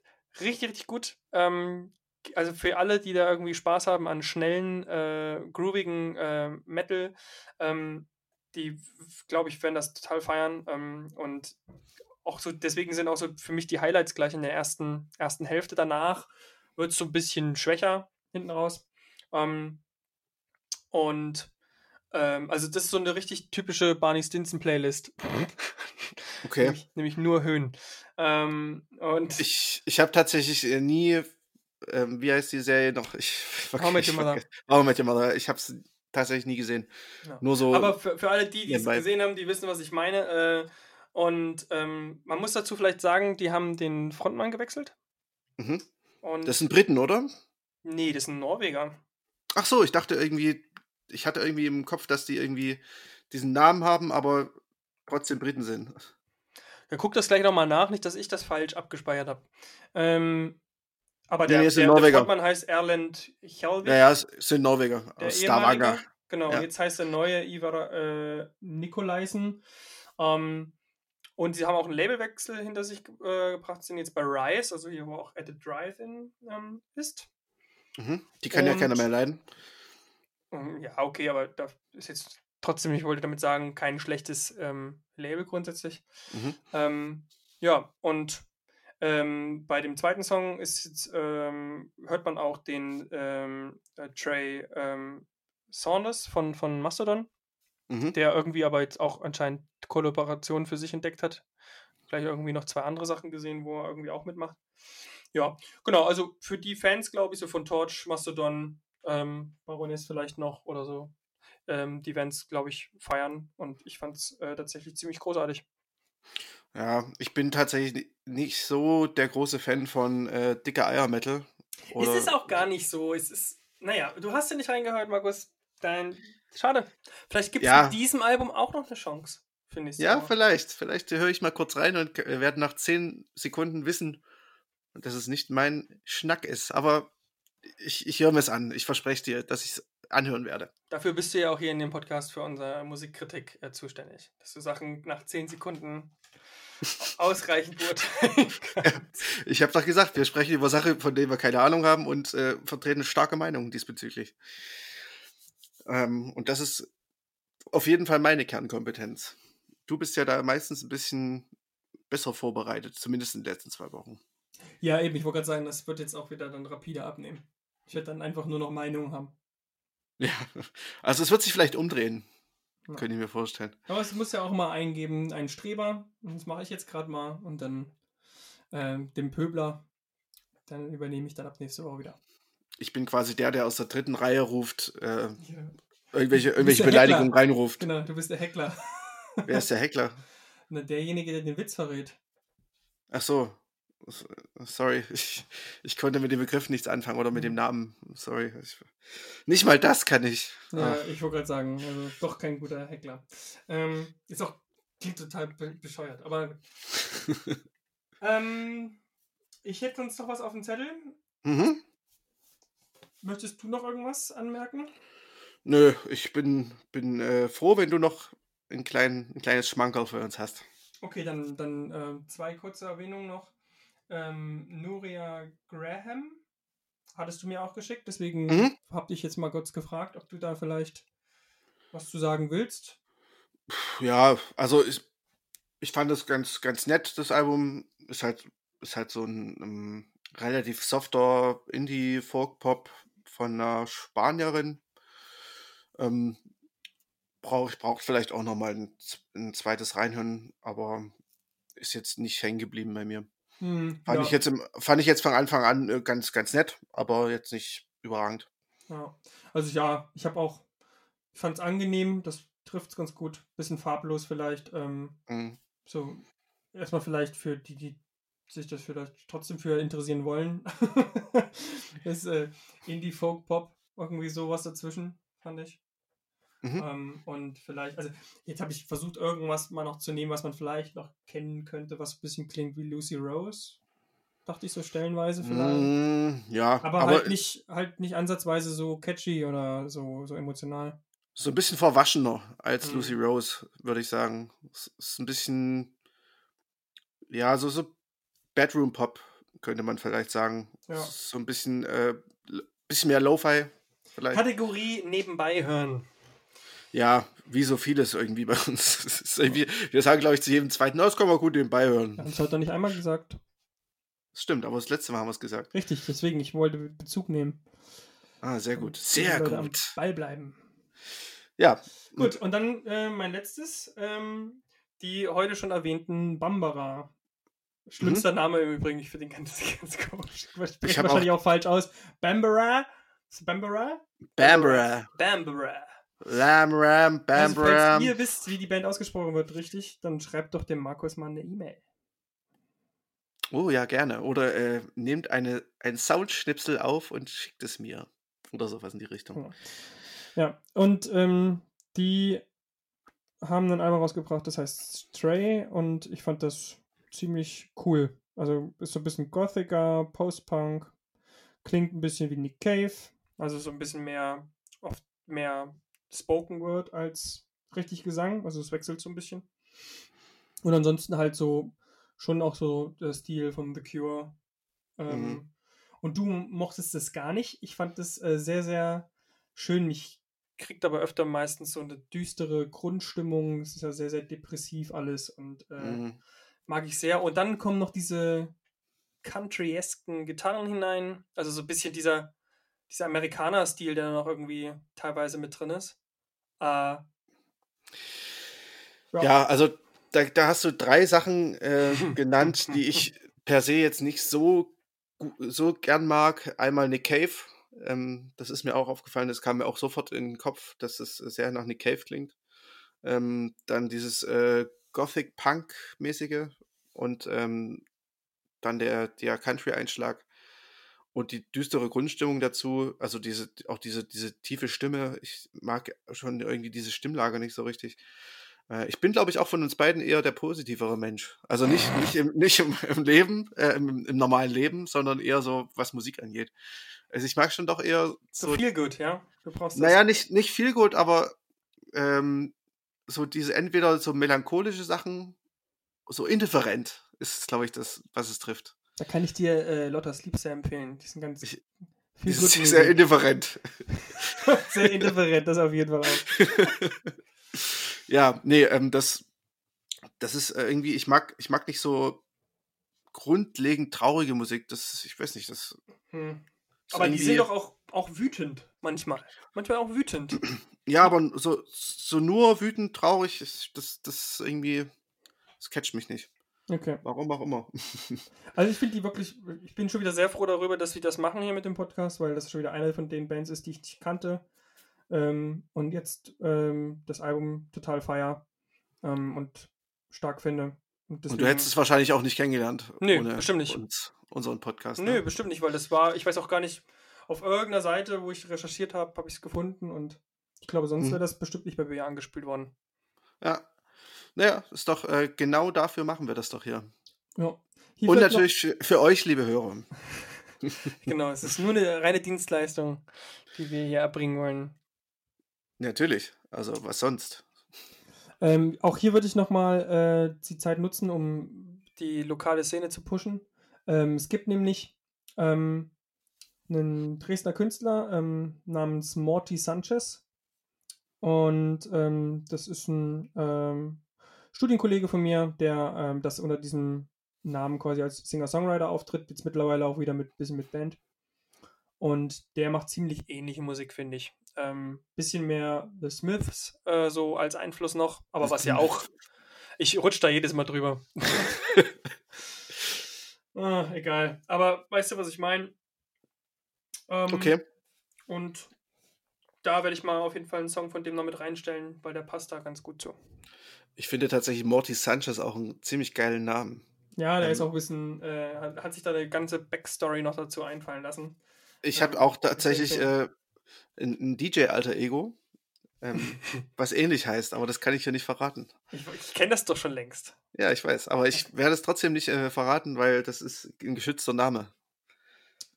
richtig, richtig gut. Ähm, also für alle, die da irgendwie Spaß haben an schnellen, äh, groovigen äh, Metal, ähm, die, glaube ich, werden das total feiern. Ähm, und auch so, deswegen sind auch so für mich die Highlights gleich in der ersten, ersten Hälfte. Danach wird es so ein bisschen schwächer hinten raus. Ähm, und ähm, also das ist so eine richtig typische Barney Stinson Playlist. Okay. nämlich, nämlich, nur Höhen. Ähm, und ich ich habe tatsächlich äh, nie ähm, wie heißt die Serie noch? Ich, okay, How Met Your Mother. How Met Your Mother. Ich habe es tatsächlich nie gesehen. Ja. Nur so. Aber für, für alle die, die es gesehen haben, die wissen, was ich meine. Äh, und ähm, man muss dazu vielleicht sagen, die haben den Frontmann gewechselt. Mhm. Und das sind Briten, oder? Nee, das sind Norweger. Ach so, ich dachte irgendwie, ich hatte irgendwie im Kopf, dass die irgendwie diesen Namen haben, aber trotzdem Briten sind. Ja, guck das gleich nochmal nach, nicht, dass ich das falsch abgespeichert habe. Ähm, aber der, nee, der, der Frontmann heißt Erland Hjelvik. Ja, ja, es sind Norweger aus Stavanger. Genau, ja. jetzt heißt der neue Ivar äh, Nikolaisen. Ähm, und sie haben auch einen Labelwechsel hinter sich äh, gebracht, sind jetzt bei Rise, also hier, wo auch the Drive-In ähm, ist. Mhm. Die kann und, ja keiner mehr leiden. Ähm, ja, okay, aber da ist jetzt trotzdem, ich wollte damit sagen, kein schlechtes ähm, Label grundsätzlich. Mhm. Ähm, ja, und ähm, bei dem zweiten Song ist, ähm, hört man auch den ähm, äh, Trey ähm, Saunders von, von Mastodon, mhm. der irgendwie aber jetzt auch anscheinend Kollaborationen für sich entdeckt hat. Vielleicht irgendwie noch zwei andere Sachen gesehen, wo er irgendwie auch mitmacht. Ja, genau, also für die Fans, glaube ich, so von Torch, Mastodon, ähm, Baroness vielleicht noch oder so, ähm, die werden es, glaube ich, feiern und ich fand es äh, tatsächlich ziemlich großartig. Ja, ich bin tatsächlich nicht so der große Fan von äh, dicker Eier-Metal. Es ist auch gar nicht so. Es ist, naja, du hast ja nicht reingehört, Markus. Dein, schade. Vielleicht gibt es ja. mit diesem Album auch noch eine Chance, finde ich. Ja, vielleicht. Vielleicht höre ich mal kurz rein und werde nach zehn Sekunden wissen, dass es nicht mein Schnack ist. Aber ich, ich höre mir es an. Ich verspreche dir, dass ich es anhören werde. Dafür bist du ja auch hier in dem Podcast für unsere Musikkritik äh, zuständig. Dass du Sachen nach zehn Sekunden ausreichend beurteilen kannst. Ich habe doch gesagt, wir sprechen über Sachen, von denen wir keine Ahnung haben und äh, vertreten starke Meinungen diesbezüglich. Ähm, und das ist auf jeden Fall meine Kernkompetenz. Du bist ja da meistens ein bisschen besser vorbereitet, zumindest in den letzten zwei Wochen. Ja, eben, ich wollte gerade sagen, das wird jetzt auch wieder dann rapide abnehmen. Ich werde dann einfach nur noch Meinungen haben. Ja, also es wird sich vielleicht umdrehen. Ja. Könnte ich mir vorstellen. Aber es muss ja auch mal eingeben, ein Streber. Das mache ich jetzt gerade mal. Und dann äh, den Pöbler. Dann übernehme ich dann ab nächste Woche wieder. Ich bin quasi der, der aus der dritten Reihe ruft, äh, ja. irgendwelche, irgendwelche Beleidigungen reinruft. Genau, du bist der Heckler. Wer ist der Heckler? Na, derjenige, der den Witz verrät. Ach so, Sorry, ich, ich konnte mit dem Begriff nichts anfangen oder mit dem mhm. Namen. Sorry. Ich, nicht mal das kann ich. Ja, Ach. ich wollte gerade sagen, also doch kein guter Heckler. Ähm, ist auch klingt total bescheuert, aber. ähm, ich hätte uns noch was auf dem Zettel. Mhm. Möchtest du noch irgendwas anmerken? Nö, ich bin, bin äh, froh, wenn du noch ein, klein, ein kleines Schmankerl für uns hast. Okay, dann, dann äh, zwei kurze Erwähnungen noch ähm, Nuria Graham hattest du mir auch geschickt, deswegen mhm. habe ich jetzt mal kurz gefragt, ob du da vielleicht was zu sagen willst. Ja, also ich, ich fand das ganz, ganz nett, das Album. Ist halt, ist halt so ein, ein ähm, relativ softer Indie-Folk-Pop von einer Spanierin. Ähm, brauch, ich brauche vielleicht auch nochmal ein, ein zweites Reinhören, aber ist jetzt nicht hängen geblieben bei mir. Hm, fand, ja. ich jetzt im, fand ich jetzt von Anfang an äh, ganz, ganz nett, aber jetzt nicht überragend. Ja, also ja, ich habe auch, ich fand es angenehm, das trifft es ganz gut. Bisschen farblos vielleicht. Ähm, mhm. So, erstmal vielleicht für die, die sich das vielleicht trotzdem für interessieren wollen. das äh, Indie Folk Pop, irgendwie sowas dazwischen, fand ich. Mhm. Ähm, und vielleicht, also jetzt habe ich versucht, irgendwas mal noch zu nehmen, was man vielleicht noch kennen könnte, was ein bisschen klingt wie Lucy Rose. Dachte ich so stellenweise vielleicht. Mm, ja, aber, aber, halt nicht, halt nicht ansatzweise so catchy oder so, so emotional. So ein bisschen verwaschener als mhm. Lucy Rose, würde ich sagen. Es ist ein bisschen, ja, so, so Bedroom Pop, könnte man vielleicht sagen. Ja. So ein bisschen, äh, bisschen mehr Lo-Fi. Vielleicht. Kategorie nebenbei hören. Ja, wie so vieles irgendwie bei uns. Irgendwie, wir sagen, glaube ich, zu jedem zweiten, das kann man gut nebenbei hören. Das hat er nicht einmal gesagt. Das stimmt, aber das letzte Mal haben wir es gesagt. Richtig, deswegen, ich wollte Bezug nehmen. Ah, sehr gut. Sehr gut. Am Ball bleiben. Ja. Gut, und dann äh, mein letztes, ähm, die heute schon erwähnten Bambara. Schlimmster mhm. Name im Übrigen, ich finde den ganz, ganz komisch. Ich spreche wahrscheinlich auch, auch falsch aus. Bambara? Bambara? Bambara. Bambara. Ram, Ram, Bam, also, falls ihr wisst, wie die Band ausgesprochen wird, richtig, dann schreibt doch dem Markus mal eine E-Mail. Oh ja, gerne. Oder äh, nehmt eine, ein Soundschnipsel auf und schickt es mir. Oder sowas in die Richtung. Ja, und ähm, die haben ein Album rausgebracht, das heißt Stray und ich fand das ziemlich cool. Also ist so ein bisschen Gothicer, Post-Punk, klingt ein bisschen wie Nick Cave, also so ein bisschen mehr, oft mehr Spoken Word als richtig Gesang. Also es wechselt so ein bisschen. Und ansonsten halt so schon auch so der Stil von The Cure. Ähm, mhm. Und du mochtest das gar nicht. Ich fand das äh, sehr, sehr schön. Mich kriegt aber öfter meistens so eine düstere Grundstimmung. Es ist ja sehr, sehr depressiv alles und äh, mhm. mag ich sehr. Und dann kommen noch diese country-esken Gitarren hinein. Also so ein bisschen dieser, dieser Amerikaner-Stil, der noch irgendwie teilweise mit drin ist. Äh, ja. ja. also da, da, hast du drei Sachen äh, genannt, die ich per se jetzt nicht so, so gern mag. Einmal Nick Cave. Ähm, das ist mir auch aufgefallen, das kam mir auch sofort in den Kopf, dass es sehr nach Nick Cave klingt. Ähm, dann dieses äh, Gothic Punk-mäßige und ähm, dann der, der Country-Einschlag. Und die düstere Grundstimmung dazu, also diese, auch diese, diese tiefe Stimme, ich mag schon irgendwie diese Stimmlage nicht so richtig. Äh, ich bin, glaube ich, auch von uns beiden eher der positivere Mensch. Also nicht, nicht, im, nicht im, im Leben, äh, im, im, normalen Leben, sondern eher so, was Musik angeht. Also ich mag schon doch eher so. so viel gut, ja? Du brauchst das. Naja, nicht, nicht viel gut, aber ähm, so diese entweder so melancholische Sachen, so indifferent ist, glaube ich, das, was es trifft. Da kann ich dir äh, Lotta Sleep sehr empfehlen. Die sind ganz. Ich, viel ist sehr indifferent. sehr indifferent, das auf jeden Fall auch. ja, nee, ähm, das, das ist äh, irgendwie, ich mag, ich mag nicht so grundlegend traurige Musik. Das, ich weiß nicht, das. Hm. Aber die sind doch auch, auch wütend manchmal. Manchmal auch wütend. Ja, aber so, so nur wütend, traurig, das, das irgendwie, das catcht mich nicht. Okay. Warum auch immer. Also ich finde die wirklich, ich bin schon wieder sehr froh darüber, dass sie das machen hier mit dem Podcast, weil das schon wieder eine von den Bands ist, die ich nicht kannte. Ähm, und jetzt ähm, das Album total feier ähm, und stark finde. Und, und, du hättest es wahrscheinlich auch nicht kennengelernt. Nö, bestimmt nicht. Uns, unseren Podcast. Nö, ne? bestimmt nicht, weil das war, ich weiß auch gar nicht, auf irgendeiner Seite, wo ich recherchiert habe, habe ich es gefunden und ich glaube, sonst hm. wäre das bestimmt nicht bei BR angespielt worden. Ja, naja, ist doch äh, genau dafür machen wir das doch hier. Ja. Hier Und natürlich für, für euch, liebe Hörer. genau, es ist nur eine reine Dienstleistung, die wir hier erbringen wollen. Natürlich, also was sonst. Ähm, auch hier würde ich nochmal äh, die Zeit nutzen, um die lokale Szene zu pushen. Ähm, es gibt nämlich ähm, einen Dresdner Künstler ähm, namens Morty Sanchez. Und ähm, das ist ein ähm, Studienkollege von mir, der ähm, das unter diesem Namen quasi als Singer-Songwriter auftritt, jetzt mittlerweile auch wieder mit bisschen mit Band. Und der macht ziemlich ähnliche Musik, finde ich. Ähm, bisschen mehr The Smiths äh, so als Einfluss noch, aber was ja auch. Ich rutsche da jedes Mal drüber. ah, egal. Aber weißt du, was ich meine? Ähm, okay. Und da werde ich mal auf jeden Fall einen Song von dem noch mit reinstellen, weil der passt da ganz gut zu. Ich finde tatsächlich Morty Sanchez auch einen ziemlich geilen Namen. Ja, der ähm, ist auch ein bisschen, äh, hat, sich da eine ganze Backstory noch dazu einfallen lassen. Ich ähm, habe auch tatsächlich äh, ein, ein DJ-Alter Ego, ähm, was ähnlich heißt, aber das kann ich ja nicht verraten. Ich, ich kenne das doch schon längst. Ja, ich weiß, aber ich werde es trotzdem nicht äh, verraten, weil das ist ein geschützter Name.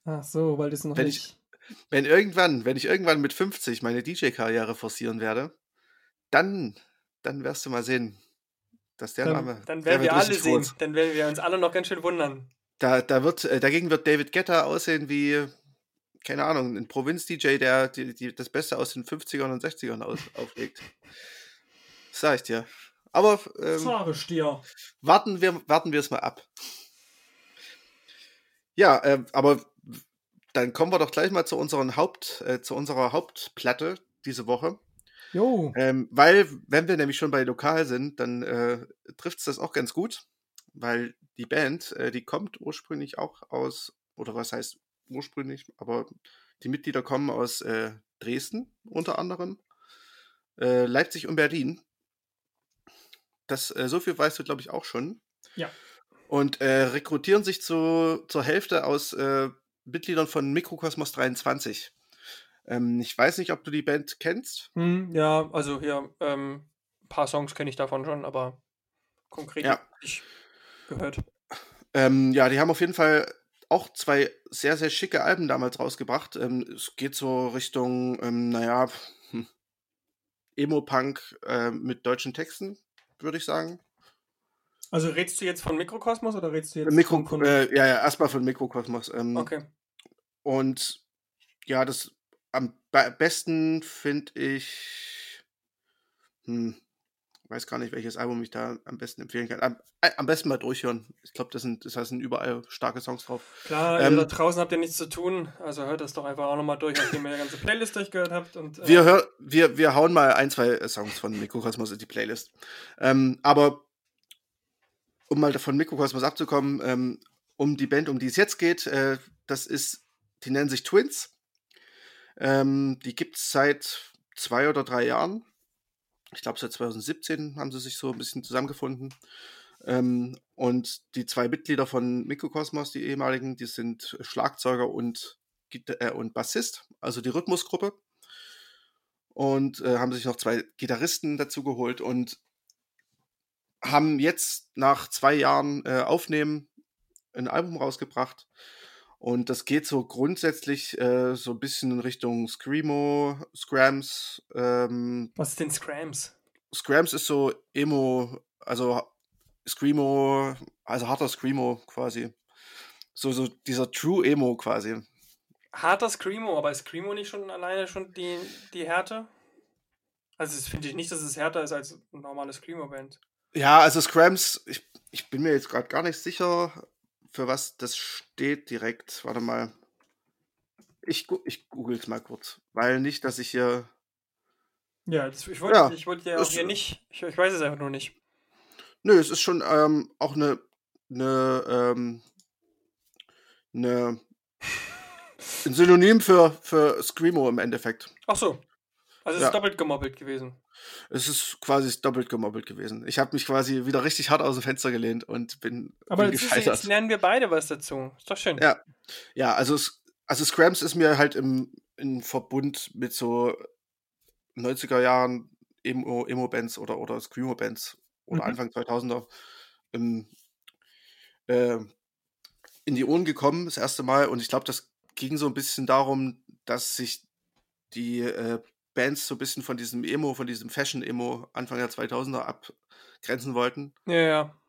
Ach so, weil das noch wenn nicht. Ich, wenn irgendwann, wenn ich irgendwann mit 50 meine DJ-Karriere forcieren werde, dann dann wirst du mal sehen, dass der dann, Name. Dann werden wir alle sehen. Dann werden wir uns alle noch ganz schön wundern. Da, da wird, äh, dagegen wird David Guetta aussehen wie, keine Ahnung, ein Provinz-DJ, der die, die, das Beste aus den 50ern und 60ern aus, auflegt. Das sag ich dir. Aber ähm, sag ich dir. warten wir warten wir es mal ab. Ja, äh, aber dann kommen wir doch gleich mal zu, unseren Haupt, äh, zu unserer Hauptplatte diese Woche. Jo. Ähm, weil, wenn wir nämlich schon bei Lokal sind, dann äh, trifft es das auch ganz gut, weil die Band, äh, die kommt ursprünglich auch aus, oder was heißt ursprünglich, aber die Mitglieder kommen aus äh, Dresden unter anderem, äh, Leipzig und Berlin. Das, äh, so viel weißt du, glaube ich, auch schon. Ja. Und äh, rekrutieren sich zu, zur Hälfte aus Mitgliedern von Mikrokosmos 23. Ähm, ich weiß nicht, ob du die Band kennst. Hm, ja, also hier, ähm, ein paar Songs kenne ich davon schon, aber konkret ja. nicht gehört. Ähm, ja, die haben auf jeden Fall auch zwei sehr, sehr schicke Alben damals rausgebracht. Ähm, es geht so Richtung, ähm, naja, hm, Emo-Punk äh, mit deutschen Texten, würde ich sagen. Also redest du jetzt von Mikrokosmos oder redest du jetzt Mikro, von... Äh, ja, ja, erstmal von Mikrokosmos. Ähm, okay. Und ja, das am besten finde ich, hm, weiß gar nicht, welches Album ich da am besten empfehlen kann. Am, äh, am besten mal durchhören. Ich glaube, das sind, das sind überall starke Songs drauf. Klar, ähm, da draußen habt ihr nichts zu tun, also hört das doch einfach auch nochmal durch, nachdem ihr die ganze Playlist durchgehört habt. Und, äh wir, hör, wir, wir hauen mal ein, zwei Songs von Mikrokosmos in die Playlist. Ähm, aber um mal von Mikrokosmos abzukommen, ähm, um die Band, um die es jetzt geht, äh, das ist, die nennen sich Twins. Ähm, die gibt es seit zwei oder drei Jahren. Ich glaube, seit 2017 haben sie sich so ein bisschen zusammengefunden. Ähm, und die zwei Mitglieder von Mikrokosmos, die ehemaligen, die sind Schlagzeuger und, äh, und Bassist, also die Rhythmusgruppe. Und äh, haben sich noch zwei Gitarristen dazu geholt und haben jetzt nach zwei Jahren äh, Aufnehmen ein Album rausgebracht. Und das geht so grundsätzlich äh, so ein bisschen in Richtung Screamo, Scrams. Ähm, Was ist denn Scrams? Scrams ist so Emo, also Screamo, also harter Screamo quasi. So, so dieser True Emo quasi. Harter Screamo, aber ist Screamo nicht schon alleine schon die, die Härte? Also finde ich nicht, dass es härter ist als eine normale Screamo-Band. Ja, also Scrams, ich, ich bin mir jetzt gerade gar nicht sicher, für was das steht direkt. Warte mal. Ich, ich google es mal kurz, weil nicht, dass ich hier. Ja, das, ich wollte ja, ich wollt ja auch hier nicht. Ich, ich weiß es einfach nur nicht. Nö, es ist schon ähm, auch eine, eine, ähm, eine ein Synonym für, für Screamo im Endeffekt. Ach so. Also es ja. ist doppelt gemobbelt gewesen. Es ist quasi doppelt gemobbelt gewesen. Ich habe mich quasi wieder richtig hart aus dem Fenster gelehnt und bin, Aber bin gescheitert. jetzt lernen wir beide was dazu. Ist doch schön. Ja, ja also, also Scrams ist mir halt im, im Verbund mit so 90er Jahren Emo-Bands oder, oder Screamo-Bands oder mhm. Anfang 2000er im, äh, in die Ohren gekommen, das erste Mal. Und ich glaube, das ging so ein bisschen darum, dass sich die äh, Bands so ein bisschen von diesem Emo, von diesem Fashion-Emo Anfang der 2000er abgrenzen wollten. Ja, ja.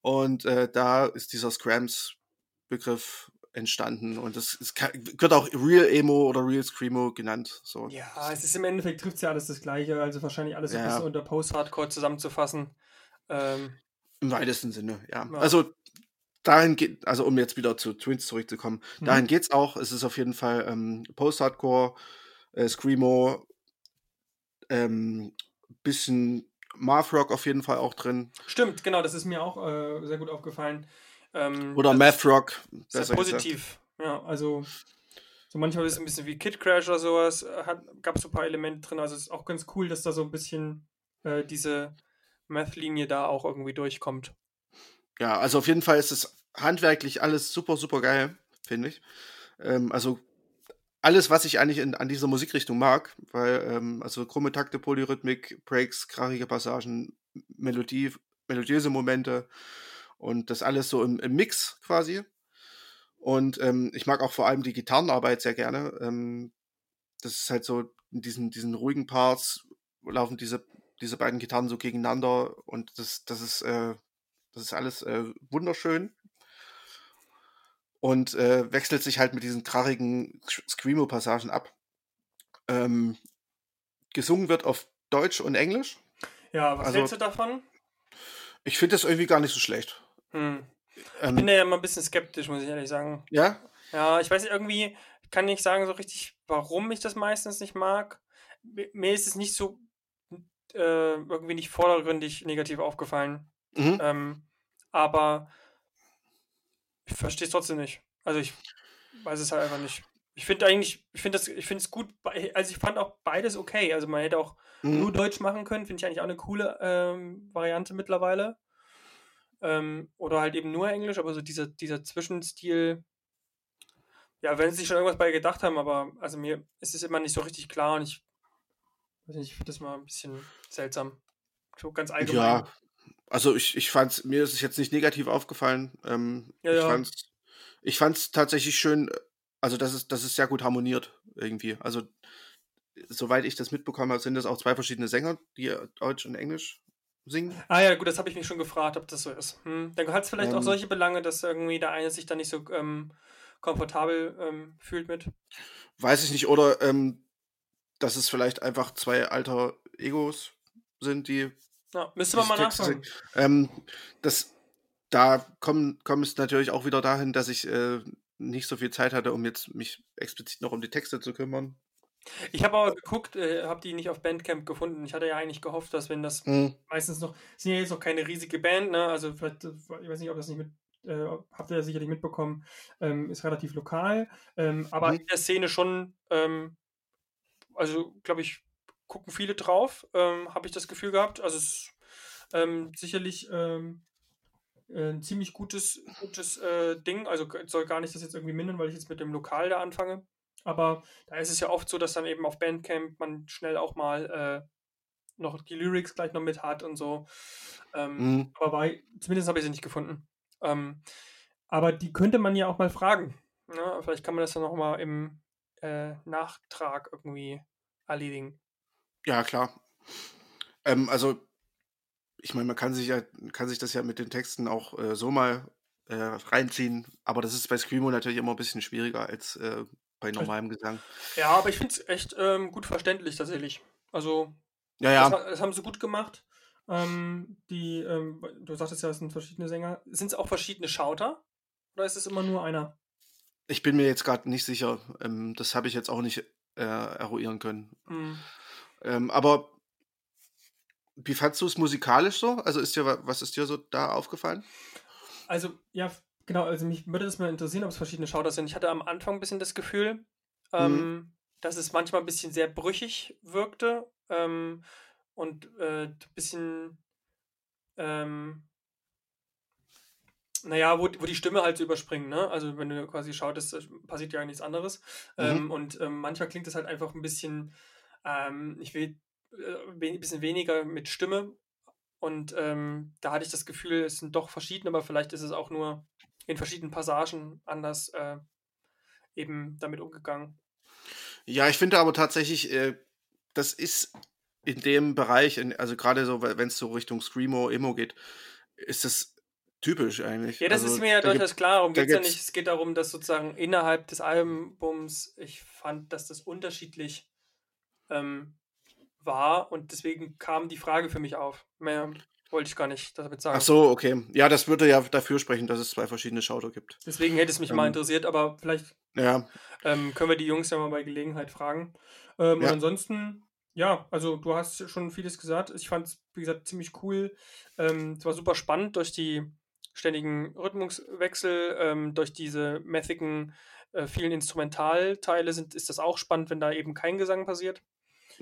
Und äh, da ist dieser Scrams-Begriff entstanden und das ist, wird auch Real Emo oder Real Screamo genannt. So. Ja, es ist im Endeffekt trifft ja alles das Gleiche, also wahrscheinlich alles ja. ein bisschen unter Post-Hardcore zusammenzufassen. Ähm, Im weitesten Sinne, ja. ja. Also dahin geht, also um jetzt wieder zu Twins zurückzukommen, mhm. dahin geht's auch. Es ist auf jeden Fall ähm, Post-Hardcore, äh, Screamo, ähm, bisschen Math Rock auf jeden Fall auch drin. Stimmt, genau, das ist mir auch äh, sehr gut aufgefallen. Ähm, Oder Math Rock. Sehr positiv. Gesagt. Ja, also so manchmal ist es ein bisschen wie Kid Crash oder sowas. Gab es so ein paar Elemente drin. Also es ist auch ganz cool, dass da so ein bisschen äh, diese Math-Linie da auch irgendwie durchkommt. Ja, also auf jeden Fall ist es handwerklich alles super, super geil, finde ich. Ähm, also alles, was ich eigentlich in, an dieser Musikrichtung mag, weil, ähm, also krumme Takte, Polyrhythmik, Breaks, krachige Passagen, Melodie, melodiöse Momente und das alles so im, im Mix quasi. Und ähm, ich mag auch vor allem die Gitarrenarbeit sehr gerne. Ähm, das ist halt so in diesen, diesen ruhigen Parts laufen diese, diese beiden Gitarren so gegeneinander und das, das ist, äh, das ist alles äh, wunderschön und äh, wechselt sich halt mit diesen krarigen Screamo-Passagen ab. Ähm, gesungen wird auf Deutsch und Englisch. Ja, was also, hältst du davon? Ich finde das irgendwie gar nicht so schlecht. Hm. Ich ähm, bin ja immer ein bisschen skeptisch, muss ich ehrlich sagen. Ja? Ja, ich weiß nicht, irgendwie kann ich sagen so richtig, warum ich das meistens nicht mag. Mir ist es nicht so äh, irgendwie nicht vordergründig negativ aufgefallen. Mhm. Ähm, aber ich verstehe es trotzdem nicht. Also ich weiß es halt einfach nicht. Ich finde eigentlich, ich finde das, ich finde es gut, also ich fand auch beides okay. Also man hätte auch mhm. nur Deutsch machen können, finde ich eigentlich auch eine coole ähm, Variante mittlerweile. Ähm, oder halt eben nur Englisch, aber so dieser, dieser Zwischenstil, ja, wenn sie sich schon irgendwas bei gedacht haben, aber also mir ist es immer nicht so richtig klar und ich weiß nicht, ich finde das mal ein bisschen seltsam. So ganz allgemein. Ja, also ich, ich fand mir ist es jetzt nicht negativ aufgefallen. Ähm, ja, ich ja. fand's ich fand es tatsächlich schön, also dass es, dass es sehr gut harmoniert irgendwie. Also soweit ich das mitbekommen habe, sind das auch zwei verschiedene Sänger, die Deutsch und Englisch singen. Ah ja, gut, das habe ich mich schon gefragt, ob das so ist. Hm. Dann hat es vielleicht ähm, auch solche Belange, dass irgendwie der eine sich da nicht so ähm, komfortabel ähm, fühlt mit. Weiß ich nicht, oder ähm, dass es vielleicht einfach zwei alter Egos sind, die. Ja, müsste man mal nachfragen. Ähm, das da kommt komm es natürlich auch wieder dahin, dass ich äh, nicht so viel Zeit hatte, um jetzt mich explizit noch um die Texte zu kümmern. Ich habe aber geguckt, äh, habe die nicht auf Bandcamp gefunden. Ich hatte ja eigentlich gehofft, dass wenn das mhm. meistens noch, sind ja jetzt noch keine riesige Band, ne? Also vielleicht, ich weiß nicht, ob das nicht mit, äh, habt ihr ja sicherlich mitbekommen, ähm, ist relativ lokal, ähm, aber mhm. in der Szene schon, ähm, also glaube ich, gucken viele drauf, ähm, habe ich das Gefühl gehabt. Also es ist ähm, sicherlich ähm, äh, ein ziemlich gutes, gutes äh, Ding. Also soll gar nicht das jetzt irgendwie mindern, weil ich jetzt mit dem Lokal da anfange. Aber da ist es ja oft so, dass dann eben auf Bandcamp man schnell auch mal äh, noch die Lyrics gleich noch mit hat und so. Ähm, mhm. Aber bei, zumindest habe ich sie nicht gefunden. Ähm, aber die könnte man ja auch mal fragen. Ne? vielleicht kann man das dann noch mal im äh, Nachtrag irgendwie erledigen. Ja, klar. Ähm, also, ich meine, man kann sich ja, kann sich das ja mit den Texten auch äh, so mal äh, reinziehen, aber das ist bei Screamo natürlich immer ein bisschen schwieriger als äh, bei normalem Gesang. Ja, aber ich finde es echt ähm, gut verständlich tatsächlich. Also, ja, ja. Das, das haben sie gut gemacht. Ähm, die, ähm, du sagtest ja, es sind verschiedene Sänger. Sind es auch verschiedene Schauter? Oder ist es immer nur einer? Ich bin mir jetzt gerade nicht sicher. Ähm, das habe ich jetzt auch nicht äh, eruieren können. Mhm. Ähm, aber wie fandst du es musikalisch so? Also ist dir, was ist dir so da aufgefallen? Also, ja, genau, also mich würde das mal interessieren, ob es verschiedene Schauter sind. Ich hatte am Anfang ein bisschen das Gefühl, ähm, mhm. dass es manchmal ein bisschen sehr brüchig wirkte ähm, und äh, ein bisschen, ähm, naja, wo, wo die Stimme halt so überspringt, ne? Also wenn du quasi schaust, passiert ja nichts anderes. Mhm. Ähm, und ähm, manchmal klingt es halt einfach ein bisschen, ähm, ich will äh, ein bisschen weniger mit Stimme. Und ähm, da hatte ich das Gefühl, es sind doch verschiedene, aber vielleicht ist es auch nur in verschiedenen Passagen anders äh, eben damit umgegangen. Ja, ich finde aber tatsächlich, äh, das ist in dem Bereich, in, also gerade so, wenn es so Richtung Screamo, Emo geht, ist das typisch eigentlich. Ja, das also, ist mir ja da durchaus klar. Darum geht es ja nicht. Es geht darum, dass sozusagen innerhalb des Albums, ich fand, dass das unterschiedlich ähm, war und deswegen kam die Frage für mich auf. Mehr wollte ich gar nicht damit sagen. Ach so, okay. Ja, das würde ja dafür sprechen, dass es zwei verschiedene Schauter gibt. Deswegen hätte es mich ähm, mal interessiert, aber vielleicht ja. ähm, können wir die Jungs ja mal bei Gelegenheit fragen. Ähm, ja. Und ansonsten ja, also du hast schon vieles gesagt. Ich fand es, wie gesagt, ziemlich cool. Ähm, es war super spannend durch die ständigen Rhythmuswechsel, ähm, durch diese methigen, äh, vielen Instrumentalteile sind, ist das auch spannend, wenn da eben kein Gesang passiert.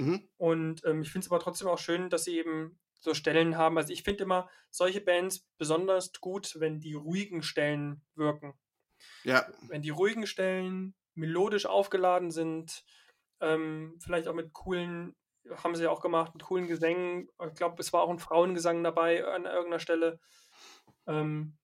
Mhm. Und ähm, ich finde es aber trotzdem auch schön, dass sie eben so Stellen haben. Also ich finde immer solche Bands besonders gut, wenn die ruhigen Stellen wirken. Ja. Wenn die ruhigen Stellen melodisch aufgeladen sind, ähm, vielleicht auch mit coolen haben sie ja auch gemacht mit coolen Gesängen. Ich glaube, es war auch ein Frauengesang dabei an irgendeiner Stelle. Ähm,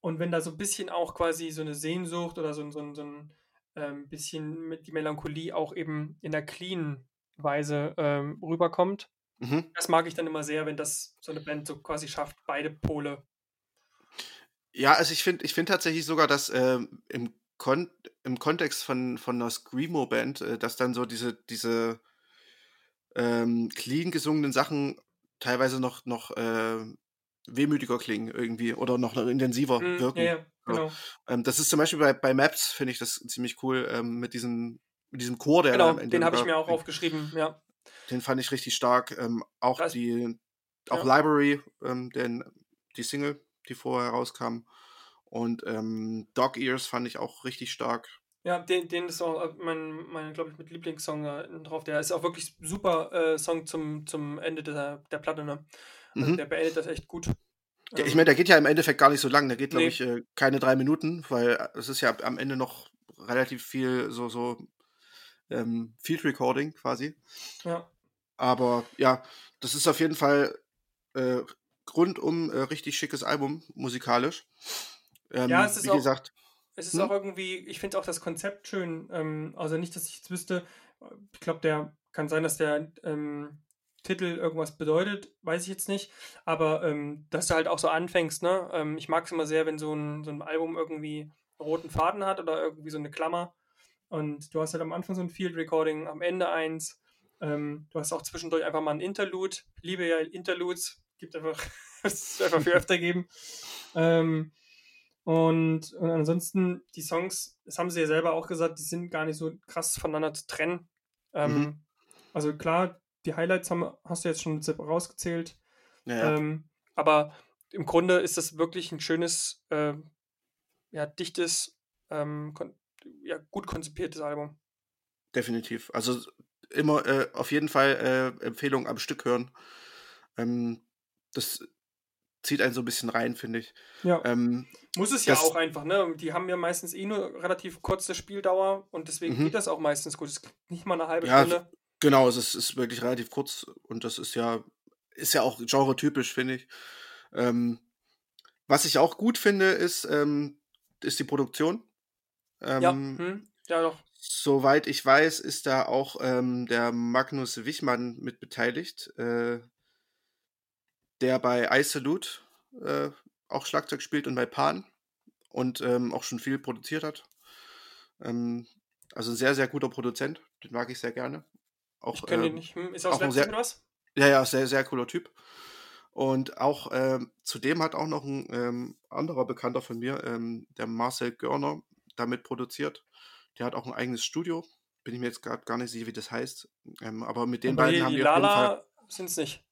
und wenn da so ein bisschen auch quasi so eine Sehnsucht oder so, so, so ein ähm, bisschen mit die Melancholie auch eben in der clean Weise ähm, rüberkommt, mhm. das mag ich dann immer sehr, wenn das so eine Band so quasi schafft, beide Pole. Ja, also ich finde ich find tatsächlich sogar, dass ähm, im, Kon im Kontext von, von einer Screamo-Band, äh, dass dann so diese, diese ähm, clean gesungenen Sachen teilweise noch, noch äh, wehmütiger klingen irgendwie oder noch intensiver mm, wirken. Ja, ja, genau. Ähm, das ist zum Beispiel bei, bei Maps, finde ich das ziemlich cool, ähm, mit, diesem, mit diesem Chor, der Genau, den habe ich mir auch aufgeschrieben, ja. Den fand ich richtig stark. Ähm, auch das, die auch ja. Library, ähm, den, die Single, die vorher rauskam. Und ähm, Dog Ears fand ich auch richtig stark. Ja, den, den ist auch äh, mein, mein glaube ich, mit Lieblingssong äh, drauf. Der ist auch wirklich super äh, Song zum, zum Ende der, der Platte. Ne? Also mhm. Der beendet das echt gut. Ja, ich ähm. meine, der geht ja im Endeffekt gar nicht so lang. Der geht, glaube nee. ich, äh, keine drei Minuten, weil äh, es ist ja am Ende noch relativ viel so, so ähm, Field Recording quasi. Ja. Aber ja, das ist auf jeden Fall äh, rundum äh, richtig schickes Album musikalisch. Ähm, ja, es ist wie auch, gesagt. Es ist hm? auch irgendwie, ich finde auch das Konzept schön. Ähm, also nicht, dass ich jetzt wüsste, ich glaube, der kann sein, dass der ähm, Titel irgendwas bedeutet, weiß ich jetzt nicht. Aber ähm, dass du halt auch so anfängst, ne? Ähm, ich mag es immer sehr, wenn so ein, so ein Album irgendwie einen roten Faden hat oder irgendwie so eine Klammer. Und du hast halt am Anfang so ein Field Recording, am Ende eins. Ähm, du hast auch zwischendurch einfach mal ein Interlude. Liebe ja Interludes. Gibt einfach, es einfach viel öfter geben. Ähm, und, und ansonsten, die Songs, das haben sie ja selber auch gesagt, die sind gar nicht so krass voneinander zu trennen. Ähm, mhm. Also klar, die Highlights haben, hast du jetzt schon rausgezählt. Ja, ja. Ähm, aber im Grunde ist das wirklich ein schönes, äh, ja, dichtes, ähm, ja, gut konzipiertes Album. Definitiv. Also immer äh, auf jeden Fall äh, Empfehlung am Stück hören. Ähm, das zieht einen so ein bisschen rein, finde ich. Ja. Ähm, Muss es ja auch einfach, ne? Die haben ja meistens eh nur relativ kurze Spieldauer und deswegen mhm. geht das auch meistens gut. Es ist nicht mal eine halbe ja, Stunde. Genau, es ist, ist, wirklich relativ kurz und das ist ja, ist ja auch genre-typisch, finde ich. Ähm, was ich auch gut finde, ist, ähm, ist die Produktion. Ähm, ja, hm, ja doch. Soweit ich weiß, ist da auch ähm, der Magnus Wichmann mit beteiligt, äh, der bei Isolute äh, auch Schlagzeug spielt und bei Pan und ähm, auch schon viel produziert hat. Ähm, also ein sehr, sehr guter Produzent, den mag ich sehr gerne. Auch, ich kenne ähm, nicht. Hm, ist aus Leipzig oder was? Ja, ja, sehr, sehr cooler Typ. Und auch ähm, zudem hat auch noch ein ähm, anderer Bekannter von mir, ähm, der Marcel Görner, damit produziert. Der hat auch ein eigenes Studio. Bin ich mir jetzt gerade gar nicht sicher, wie das heißt. Ähm, aber mit den aber beiden haben wir Lala auf jeden Fall. sind es nicht.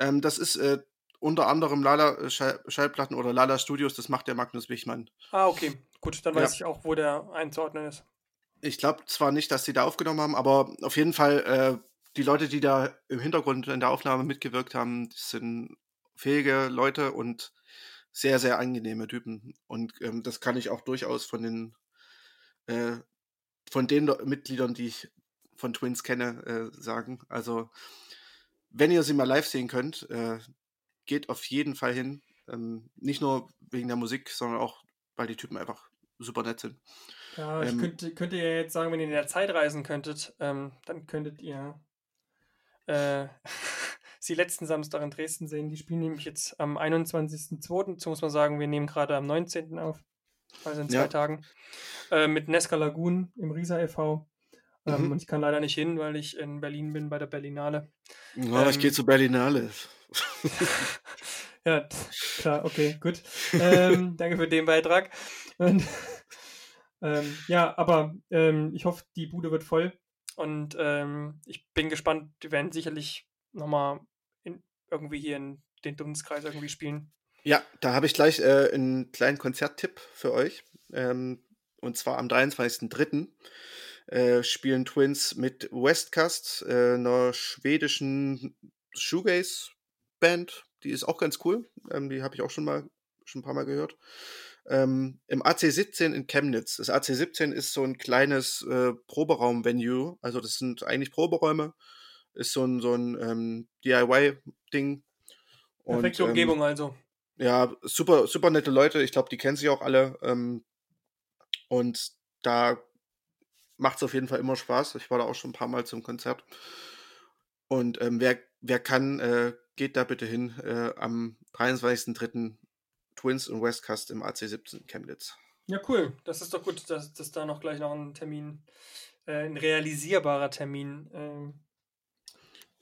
Ähm, das ist äh, unter anderem Lala äh, Schallplatten oder Lala Studios, das macht der Magnus Wichmann. Ah, okay. Gut, dann weiß ja. ich auch, wo der einzuordnen ist. Ich glaube zwar nicht, dass sie da aufgenommen haben, aber auf jeden Fall äh, die Leute, die da im Hintergrund in der Aufnahme mitgewirkt haben, sind fähige Leute und sehr, sehr angenehme Typen. Und ähm, das kann ich auch durchaus von den, äh, von den Mitgliedern, die ich von Twins kenne, äh, sagen. Also, wenn ihr sie mal live sehen könnt, äh, geht auf jeden Fall hin. Ähm, nicht nur wegen der Musik, sondern auch, weil die Typen einfach super nett sind. Ja, ich ähm, könnte, könnte ja jetzt sagen, wenn ihr in der Zeit reisen könntet, ähm, dann könntet ihr äh, sie letzten Samstag in Dresden sehen. Die spielen nämlich jetzt am 21.02. Dazu muss man sagen, wir nehmen gerade am 19. auf, also in zwei ja. Tagen, äh, mit Nesca Lagoon im Riesa e.V. Ähm, mhm. Und ich kann leider nicht hin, weil ich in Berlin bin bei der Berlinale. Oh, ähm, ich gehe zur Berlinale. ja, klar, okay, gut. Ähm, danke für den Beitrag. Und ähm, ja, aber ähm, ich hoffe, die Bude wird voll. Und ähm, ich bin gespannt, die werden sicherlich nochmal irgendwie hier in den Dunstkreis irgendwie spielen. Ja, da habe ich gleich äh, einen kleinen Konzerttipp für euch. Ähm, und zwar am 23.03. Äh, spielen Twins mit Westcast, äh, einer schwedischen Shoegaze-Band. Die ist auch ganz cool. Ähm, die habe ich auch schon mal schon ein paar Mal gehört ähm, im AC17 in Chemnitz. Das AC17 ist so ein kleines äh, Proberaum-Venue. Also das sind eigentlich Proberäume. Ist so ein, so ein ähm, DIY-Ding. Perfekte Umgebung ähm, also. Ja, super, super nette Leute. Ich glaube, die kennen sich auch alle. Ähm, und da macht es auf jeden Fall immer Spaß. Ich war da auch schon ein paar Mal zum Konzert. Und ähm, wer, wer kann, äh, geht da bitte hin. Äh, am 23.03. Twins und Westcast im AC17 Chemnitz. Ja, cool. Das ist doch gut, dass, dass da noch gleich noch ein Termin, äh, ein realisierbarer Termin.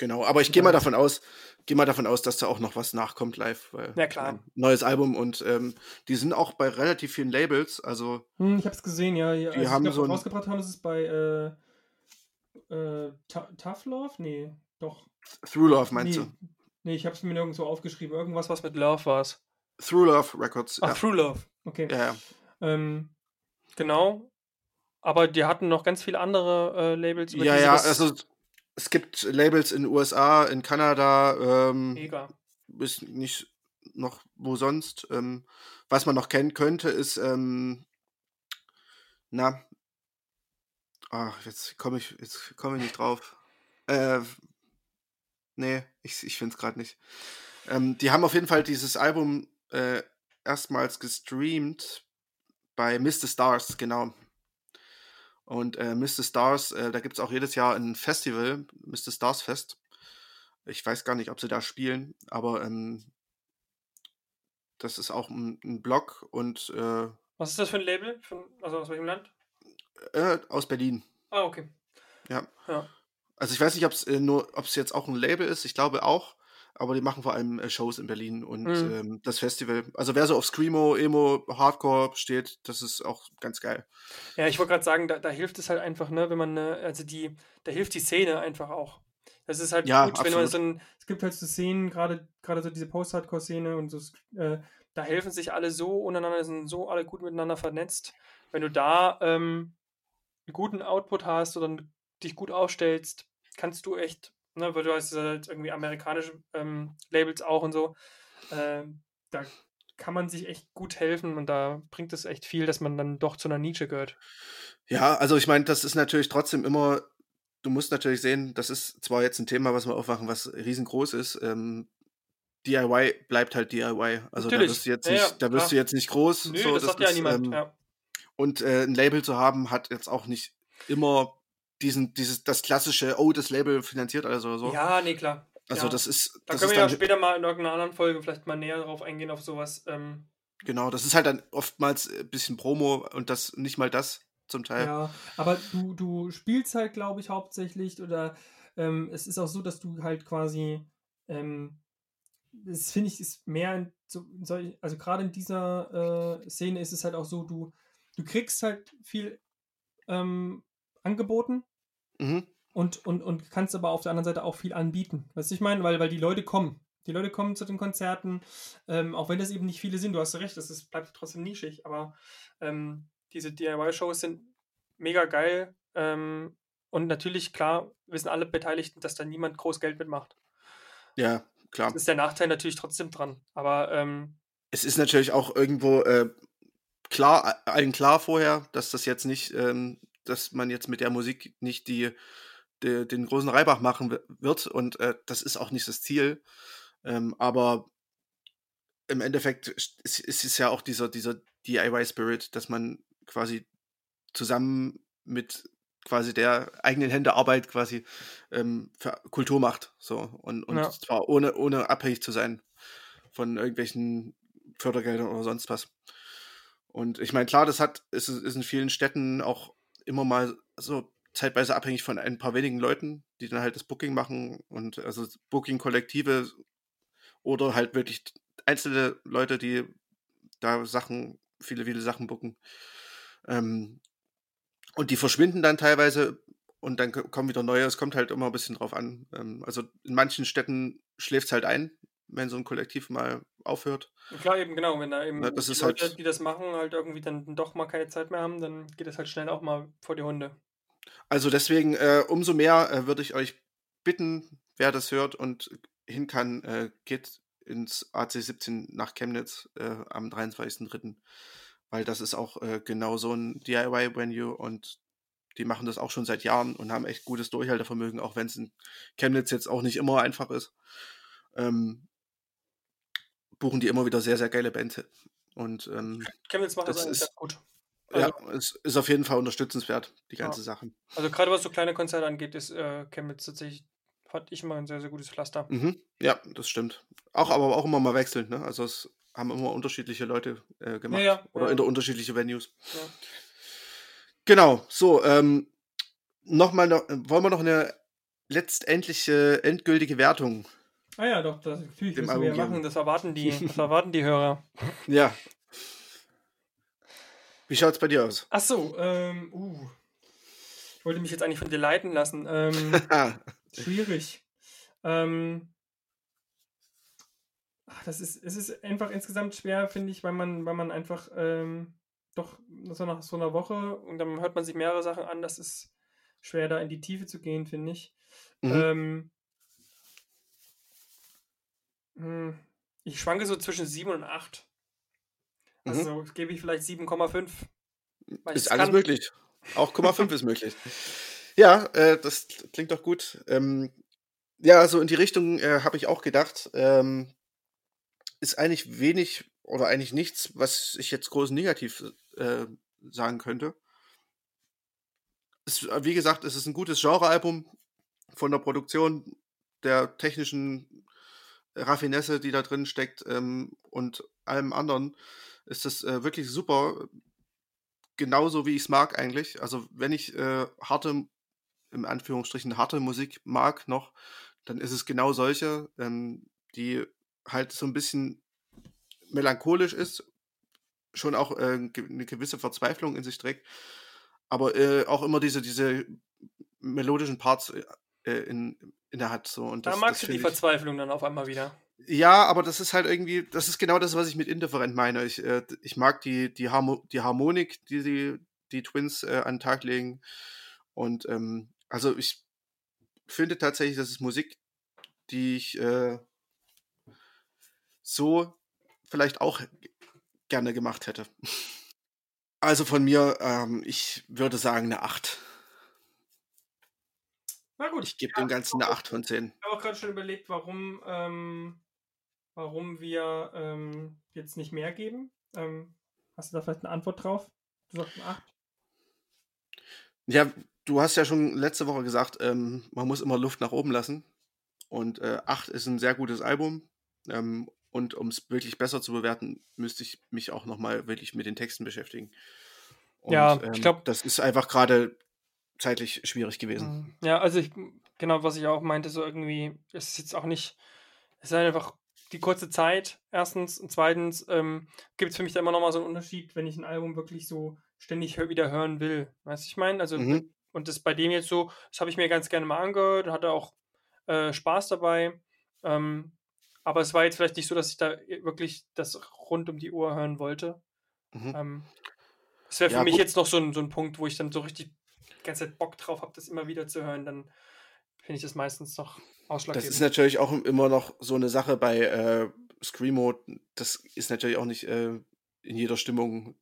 Genau, aber ich gehe mal davon aus, gehe mal davon aus, dass da auch noch was nachkommt live. Weil, ja, klar. Ähm, neues Album und ähm, die sind auch bei relativ vielen Labels. Also, hm, ich habe es gesehen, ja. ja die also haben so ein, rausgebracht haben, ist es bei äh, äh, Tough Love? Nee, doch. Through Love meinst nee. du? Nee, ich habe es mir nirgendwo aufgeschrieben. Irgendwas, was mit Love war es. Through Love Records. Ach, ja. Through Love. Okay. Ja, ja. Ähm, genau. Aber die hatten noch ganz viele andere äh, Labels. ja, ja, also es gibt Labels in den USA, in Kanada. Ähm, Mega. Ist nicht noch wo sonst. Ähm, was man noch kennen könnte, ist, ähm, na, ach, jetzt komme ich, jetzt komme ich nicht drauf. Äh, nee, ich, ich finde es gerade nicht. Ähm, die haben auf jeden Fall dieses Album äh, erstmals gestreamt bei Mr. Stars, genau. Und äh, Mr. Stars, äh, da gibt es auch jedes Jahr ein Festival, Mr. Stars Fest. Ich weiß gar nicht, ob sie da spielen, aber ähm, das ist auch ein, ein Blog und. Äh, Was ist das für ein Label? Von, also aus welchem Land? Äh, aus Berlin. Ah, okay. Ja. ja. Also ich weiß nicht, ob es äh, nur, ob es jetzt auch ein Label ist. Ich glaube auch aber die machen vor allem äh, Shows in Berlin und mhm. ähm, das Festival. Also wer so auf Screamo, Emo, Hardcore steht, das ist auch ganz geil. Ja, ich wollte gerade sagen, da, da, hilft es halt einfach, ne, wenn man, ne, also die, da hilft die Szene einfach auch. Das ist halt ja, gut, absolut. wenn man so ein, es gibt halt so Szenen, gerade gerade so diese Post-Hardcore-Szene und so, äh, da helfen sich alle so untereinander, sind so alle gut miteinander vernetzt. Wenn du da ähm, einen guten Output hast oder dich gut aufstellst, kannst du echt ne, weil du hast halt irgendwie amerikanische ähm, Labels auch und so. Ähm, da kann man sich echt gut helfen und da bringt es echt viel, dass man dann doch zu einer Nische gehört. Ja, also ich meine, das ist natürlich trotzdem immer, du musst natürlich sehen, das ist zwar jetzt ein Thema, was wir aufmachen, was riesengroß ist. Ähm, DIY bleibt halt DIY. Also natürlich. da wirst du jetzt nicht, ja, da wirst du jetzt nicht groß. Nö, so, das, das sagt ja niemand. Ähm, ja. Und äh, ein Label zu haben, hat jetzt auch nicht immer diesen, dieses, das klassische, oh, das Label finanziert alles oder so. Ja, nee, klar. Also ja. das ist. Da das können ist wir ja später mal in irgendeiner anderen Folge vielleicht mal näher drauf eingehen, auf sowas. Ähm. Genau, das ist halt dann oftmals ein bisschen Promo und das nicht mal das zum Teil. Ja, aber du, du spielst halt, glaube ich, hauptsächlich oder ähm, es ist auch so, dass du halt quasi, ähm, das finde ich, ist mehr, so, also gerade in dieser äh, Szene ist es halt auch so, du, du kriegst halt viel ähm, angeboten. Mhm. Und, und, und kannst aber auf der anderen Seite auch viel anbieten. Weißt du, ich meine, weil, weil die Leute kommen. Die Leute kommen zu den Konzerten, ähm, auch wenn das eben nicht viele sind, du hast recht, das ist, bleibt trotzdem nischig, aber ähm, diese DIY-Shows sind mega geil. Ähm, und natürlich, klar, wissen alle Beteiligten, dass da niemand groß Geld mitmacht. Ja, klar. Das ist der Nachteil natürlich trotzdem dran. Aber ähm, es ist natürlich auch irgendwo äh, klar, allen klar vorher, dass das jetzt nicht, ähm, dass man jetzt mit der Musik nicht die de, den großen Reibach machen wird und äh, das ist auch nicht das Ziel. Ähm, aber im Endeffekt ist, ist es ja auch dieser, dieser DIY-Spirit, dass man quasi zusammen mit quasi der eigenen Hände Arbeit quasi ähm, Kultur macht. So. Und, und ja. zwar ohne, ohne abhängig zu sein von irgendwelchen Fördergeldern oder sonst was. Und ich meine, klar, das hat, ist, ist in vielen Städten auch immer mal so zeitweise abhängig von ein paar wenigen Leuten, die dann halt das Booking machen und also Booking-Kollektive oder halt wirklich einzelne Leute, die da Sachen, viele, viele Sachen booken. Ähm, und die verschwinden dann teilweise und dann kommen wieder neue. Es kommt halt immer ein bisschen drauf an. Ähm, also in manchen Städten schläft es halt ein, wenn so ein Kollektiv mal aufhört. Klar, eben genau. Wenn da eben ja, die Leute, halt die das machen, halt irgendwie dann doch mal keine Zeit mehr haben, dann geht es halt schnell auch mal vor die Hunde. Also deswegen äh, umso mehr äh, würde ich euch bitten, wer das hört und hin kann, äh, geht ins AC17 nach Chemnitz äh, am 23.03. Weil das ist auch äh, genau so ein DIY-Venue und die machen das auch schon seit Jahren und haben echt gutes Durchhaltevermögen, auch wenn es in Chemnitz jetzt auch nicht immer einfach ist. Ähm, buchen die immer wieder sehr, sehr geile Bands. Und ähm, Chemnitz macht das, das ist, gut. Also, ja, es ist auf jeden Fall unterstützenswert, die ganze ja. Sache. Also gerade was so kleine Konzerte angeht, ist äh, Chemnitz tatsächlich, fand ich immer ein sehr, sehr gutes Pflaster. Mhm. Ja, das stimmt. Auch, aber auch immer mal wechselnd, ne? Also es haben immer unterschiedliche Leute äh, gemacht. Ja, ja, oder in der unterschiedliche Venues. Genau, so, ähm, nochmal, noch, wollen wir noch eine letztendliche, endgültige Wertung Ah ja, doch, das natürlich müssen wir machen. Das erwarten die, das erwarten die Hörer. Ja, wie schaut es bei dir aus? Ach so, ähm, uh. Ich wollte mich jetzt eigentlich von dir leiten lassen. Ähm, schwierig. Ähm, ach, das ist, es ist einfach insgesamt schwer, finde ich, weil man, weil man einfach ähm, doch so nach so einer Woche und dann hört man sich mehrere Sachen an, das ist schwer, da in die Tiefe zu gehen, finde ich. Mhm. Ähm, hm, ich schwanke so zwischen 7 und 8. Mhm. Also mhm. gebe ich vielleicht 7,5. Ist alles kann. möglich. Auch 0,5 ist möglich. Ja, äh, das klingt doch gut. Ähm, ja, so in die Richtung äh, habe ich auch gedacht. Ähm, ist eigentlich wenig oder eigentlich nichts, was ich jetzt groß negativ äh, sagen könnte. Es, wie gesagt, es ist ein gutes Genrealbum von der Produktion, der technischen Raffinesse, die da drin steckt ähm, und allem anderen ist das äh, wirklich super. Genauso wie ich es mag eigentlich. Also wenn ich äh, harte, im Anführungsstrichen harte Musik mag noch, dann ist es genau solche, ähm, die halt so ein bisschen melancholisch ist, schon auch äh, eine gewisse Verzweiflung in sich trägt, aber äh, auch immer diese, diese melodischen Parts äh, in, in der hat. So. Und das, da magst das du die ich, Verzweiflung dann auf einmal wieder. Ja, aber das ist halt irgendwie, das ist genau das, was ich mit indifferent meine. Ich, äh, ich mag die, die, Harmo die Harmonik, die die, die Twins äh, an den Tag legen. Und ähm, also ich finde tatsächlich, das ist Musik, die ich äh, so vielleicht auch gerne gemacht hätte. Also von mir, ähm, ich würde sagen eine 8. Na gut. Ich gebe ja, dem Ganzen eine 8 von 10. Ich habe auch gerade schon überlegt, warum, ähm, warum wir ähm, jetzt nicht mehr geben. Ähm, hast du da vielleicht eine Antwort drauf? Du sagst eine 8. Ja, du hast ja schon letzte Woche gesagt, ähm, man muss immer Luft nach oben lassen. Und äh, 8 ist ein sehr gutes Album. Ähm, und um es wirklich besser zu bewerten, müsste ich mich auch nochmal wirklich mit den Texten beschäftigen. Und, ja, ich glaube. Ähm, das ist einfach gerade zeitlich schwierig gewesen. Mhm. Ja, also ich, genau, was ich auch meinte, so irgendwie, es ist jetzt auch nicht, es ist einfach die kurze Zeit, erstens. Und zweitens ähm, gibt es für mich da immer nochmal so einen Unterschied, wenn ich ein Album wirklich so ständig wieder hören will. Weißt du, ich meine? Also, mhm. und das bei dem jetzt so, das habe ich mir ganz gerne mal angehört, hatte auch äh, Spaß dabei. Ähm, aber es war jetzt vielleicht nicht so, dass ich da wirklich das rund um die Uhr hören wollte. Mhm. Ähm, das wäre für ja, mich gut. jetzt noch so ein, so ein Punkt, wo ich dann so richtig die ganze Zeit Bock drauf habe, das immer wieder zu hören. Dann finde ich das meistens noch ausschlaggebend. Das ist natürlich auch immer noch so eine Sache bei äh, Screamo. Das ist natürlich auch nicht äh, in jeder Stimmung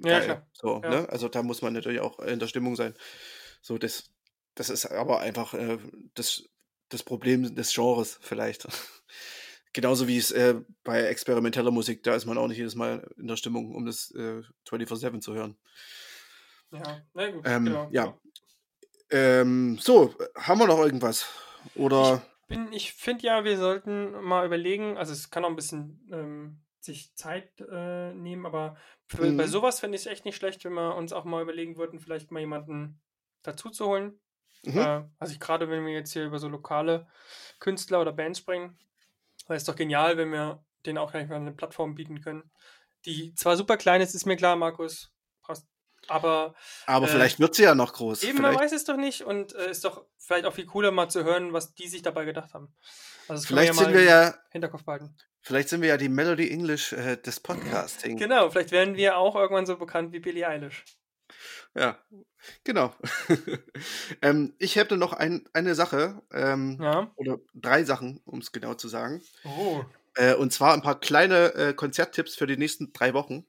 geil. Ja, klar. So, ja. Ne? Also da muss man natürlich auch in der Stimmung sein. So, das, das ist aber einfach äh, das, das Problem des Genres vielleicht. Genauso wie es äh, bei experimenteller Musik, da ist man auch nicht jedes Mal in der Stimmung, um das äh, 24-7 zu hören. Ja, na gut, ähm, genau. Ja. Ähm, so, haben wir noch irgendwas? Oder. Ich, ich finde ja, wir sollten mal überlegen, also es kann auch ein bisschen ähm, sich Zeit äh, nehmen, aber für, mhm. bei sowas finde ich es echt nicht schlecht, wenn wir uns auch mal überlegen würden, vielleicht mal jemanden dazu zu holen. Mhm. Äh, also gerade wenn wir jetzt hier über so lokale Künstler oder Bands sprechen, weil es doch genial, wenn wir denen auch gleich mal eine Plattform bieten können, die zwar super klein ist, ist mir klar, Markus, aber. Aber äh, vielleicht wird sie ja noch groß. Eben, vielleicht. man weiß es doch nicht und äh, ist doch vielleicht auch viel cooler, mal zu hören, was die sich dabei gedacht haben. Also vielleicht wir ja sind wir ja. Hinterkopf behalten. Vielleicht sind wir ja die Melody English äh, des Podcasting. Genau, vielleicht werden wir auch irgendwann so bekannt wie Billie Eilish. Ja, genau. ähm, ich hätte noch ein, eine Sache, ähm, ja? oder drei Sachen, um es genau zu sagen. Oh. Äh, und zwar ein paar kleine äh, Konzerttipps für die nächsten drei Wochen.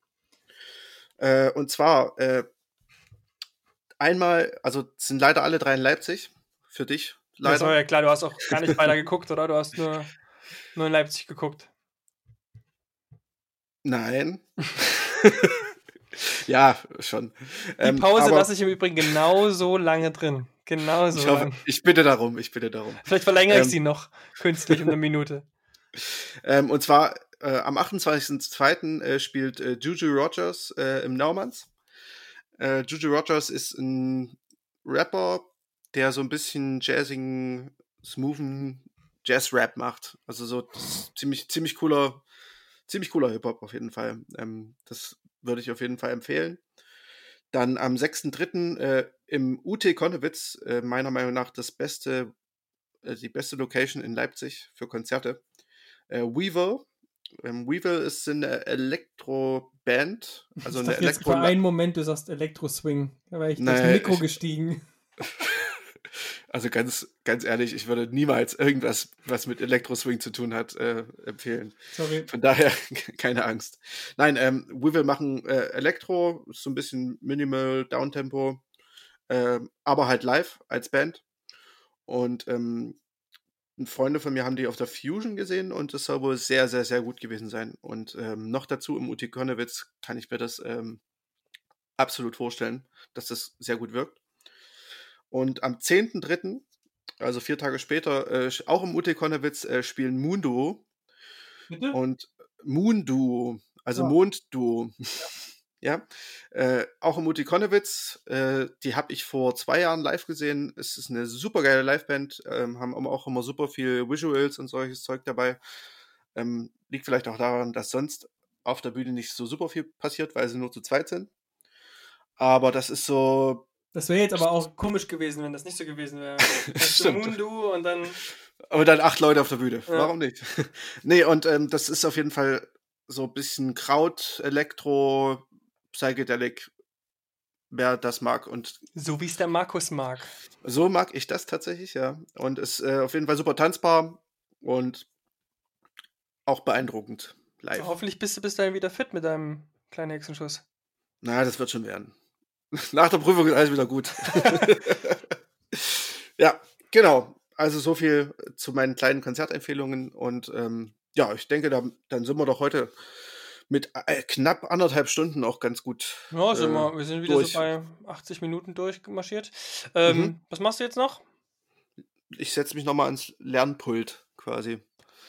Äh, und zwar äh, einmal, also sind leider alle drei in Leipzig. Für dich. Leider. Das war ja klar, du hast auch gar nicht weiter geguckt, oder? Du hast nur, nur in Leipzig geguckt. Nein. ja, schon. Die ähm, Pause lasse ich im Übrigen genauso lange drin. Genauso ich, hoffe, ich bitte darum, ich bitte darum. Vielleicht verlängere ähm, ich sie noch künstlich um eine Minute. Ähm, und zwar äh, am 28.02. Äh, spielt äh, Juju Rogers äh, im Naumanns. Äh, Juju Rogers ist ein Rapper, der so ein bisschen jazzigen, smoothen Jazz-Rap macht. Also so ziemlich, ziemlich cooler, ziemlich cooler Hip-Hop auf jeden Fall. Ähm, das würde ich auf jeden Fall empfehlen. Dann am 6.3. Äh, im UT Konnewitz, äh, meiner Meinung nach das beste, die beste Location in Leipzig für Konzerte. Weaver. Ähm, Weaver ist eine Elektro-Band. Also ich eine Elektro. Für einen Moment, du sagst Elektro-Swing. Da wäre ich durchs Mikro ich, gestiegen. Also ganz, ganz ehrlich, ich würde niemals irgendwas, was mit Elektro-Swing zu tun hat, äh, empfehlen. Sorry. Von daher keine Angst. Nein, ähm, Weevil machen äh, Elektro, so ein bisschen Minimal, Downtempo, äh, aber halt live als Band. Und ähm, Freunde von mir haben die auf der Fusion gesehen und das soll wohl sehr, sehr, sehr gut gewesen sein. Und ähm, noch dazu im UT Konnewitz kann ich mir das ähm, absolut vorstellen, dass das sehr gut wirkt. Und am 10.3., also vier Tage später, äh, auch im UT Konnewitz, äh, spielen Moonduo. Bitte? Und Moonduo, also ja. Mondduo. Ja, äh, auch im Uti Konnewitz, äh, die habe ich vor zwei Jahren live gesehen. Es ist eine super geile Liveband, ähm, haben auch immer super viel Visuals und solches Zeug dabei. Ähm, liegt vielleicht auch daran, dass sonst auf der Bühne nicht so super viel passiert, weil sie nur zu zweit sind. Aber das ist so das wäre jetzt aber auch komisch gewesen, wenn das nicht so gewesen wäre. Stimmt. Mundu und dann. Aber dann acht Leute auf der Bühne. Ja. Warum nicht? nee, und ähm, das ist auf jeden Fall so ein bisschen Kraut, Elektro, Psychedelic, wer das mag. Und so wie es der Markus mag. So mag ich das tatsächlich, ja. Und ist äh, auf jeden Fall super tanzbar und auch beeindruckend. live. Also hoffentlich bist du bis dahin wieder fit mit deinem kleinen Hexenschuss. Na, das wird schon werden. Nach der Prüfung ist alles wieder gut. ja, genau. Also so viel zu meinen kleinen Konzertempfehlungen und ähm, ja, ich denke, da, dann sind wir doch heute mit äh, knapp anderthalb Stunden auch ganz gut. Ja, sind äh, wir. Wir sind wieder durch. so bei 80 Minuten durchmarschiert. Ähm, mhm. Was machst du jetzt noch? Ich setze mich nochmal ans Lernpult quasi.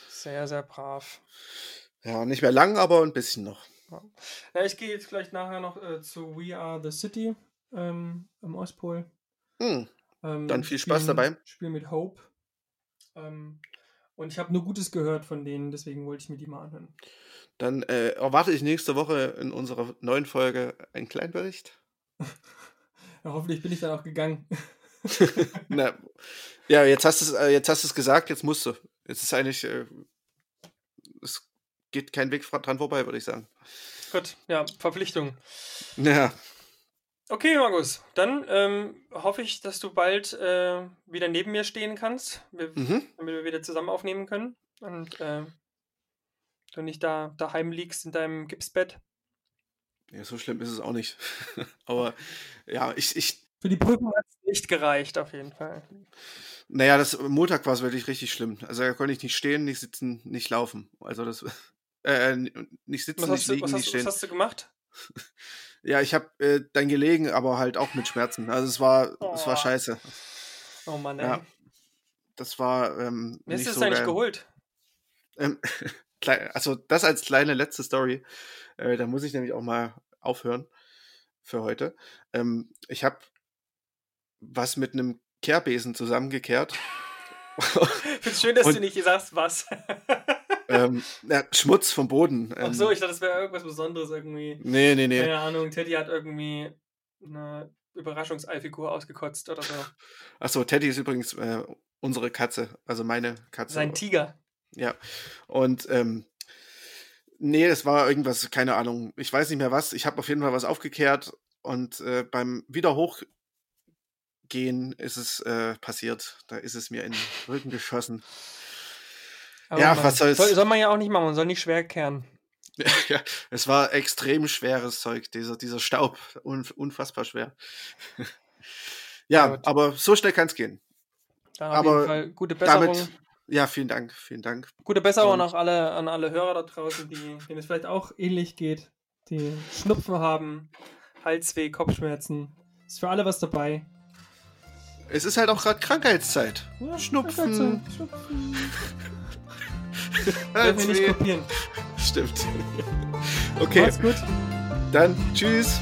Sehr, sehr brav. Ja, nicht mehr lang, aber ein bisschen noch. Ja, ich gehe jetzt gleich nachher noch äh, zu We Are the City ähm, am Ostpol. Hm. Ähm, Dann viel Spaß spielen, dabei. Spiel mit Hope. Ähm, und ich habe nur Gutes gehört von denen, deswegen wollte ich mir die mal anhören. Dann äh, erwarte ich nächste Woche in unserer neuen Folge einen kleinen Bericht. ja, hoffentlich bin ich dann auch gegangen. Na, ja, jetzt hast du es äh, gesagt, jetzt musst du. Jetzt ist eigentlich, äh, es geht kein Weg dran vorbei, würde ich sagen. Gut, ja, Verpflichtung. Ja. Okay, Markus, dann ähm, hoffe ich, dass du bald äh, wieder neben mir stehen kannst, wir, mhm. damit wir wieder zusammen aufnehmen können. Und äh, du nicht da daheim liegst in deinem Gipsbett. Ja, so schlimm ist es auch nicht. Aber ja, ich, ich. Für die Prüfung hat es nicht gereicht, auf jeden Fall. Naja, das Montag war es wirklich richtig schlimm. Also da konnte ich nicht stehen, nicht sitzen, nicht laufen. Also das. Äh, nicht sitzen, nicht liegen, du, was nicht stehen. Was hast du gemacht? Ja, ich habe äh, dann gelegen, aber halt auch mit Schmerzen. Also es war, oh. es war scheiße. Oh Mann, ey. Ja, das war. Ähm, Wer ist das so eigentlich geil. geholt? Ähm, also das als kleine letzte Story. Äh, da muss ich nämlich auch mal aufhören für heute. Ähm, ich habe was mit einem Kehrbesen zusammengekehrt. Finde schön, dass Und, du nicht sagst, was. ähm, ja, Schmutz vom Boden. Ähm, Ach so, ich dachte, das wäre irgendwas Besonderes irgendwie. Nee, nee, nee. Keine Ahnung, Teddy hat irgendwie eine Überraschungseifigur ausgekotzt oder so. Ach so, Teddy ist übrigens äh, unsere Katze, also meine Katze. Sein Tiger. Ja. Und ähm, nee, es war irgendwas, keine Ahnung. Ich weiß nicht mehr was. Ich habe auf jeden Fall was aufgekehrt und äh, beim Wiederhochgehen ist es äh, passiert. Da ist es mir in den Rücken geschossen. Aber ja, was soll's. Soll, soll man ja auch nicht machen, man soll nicht schwer kehren. ja, es war extrem schweres Zeug, dieser, dieser Staub, unfassbar schwer. ja, ja aber so schnell kann es gehen. Dann aber gute Besserung. Damit, ja, vielen Dank, vielen Dank. Gute Besserung auch alle, an alle Hörer da draußen, die, denen es vielleicht auch ähnlich geht, die Schnupfen haben, Halsweh, Kopfschmerzen. Ist für alle was dabei. Es ist halt auch gerade Krankheitszeit. Ja, Schnupfen. Krankheitszeit. Schnupfen. Dürfen wir nicht kopieren. Stimmt. Okay. Macht's gut. Dann tschüss.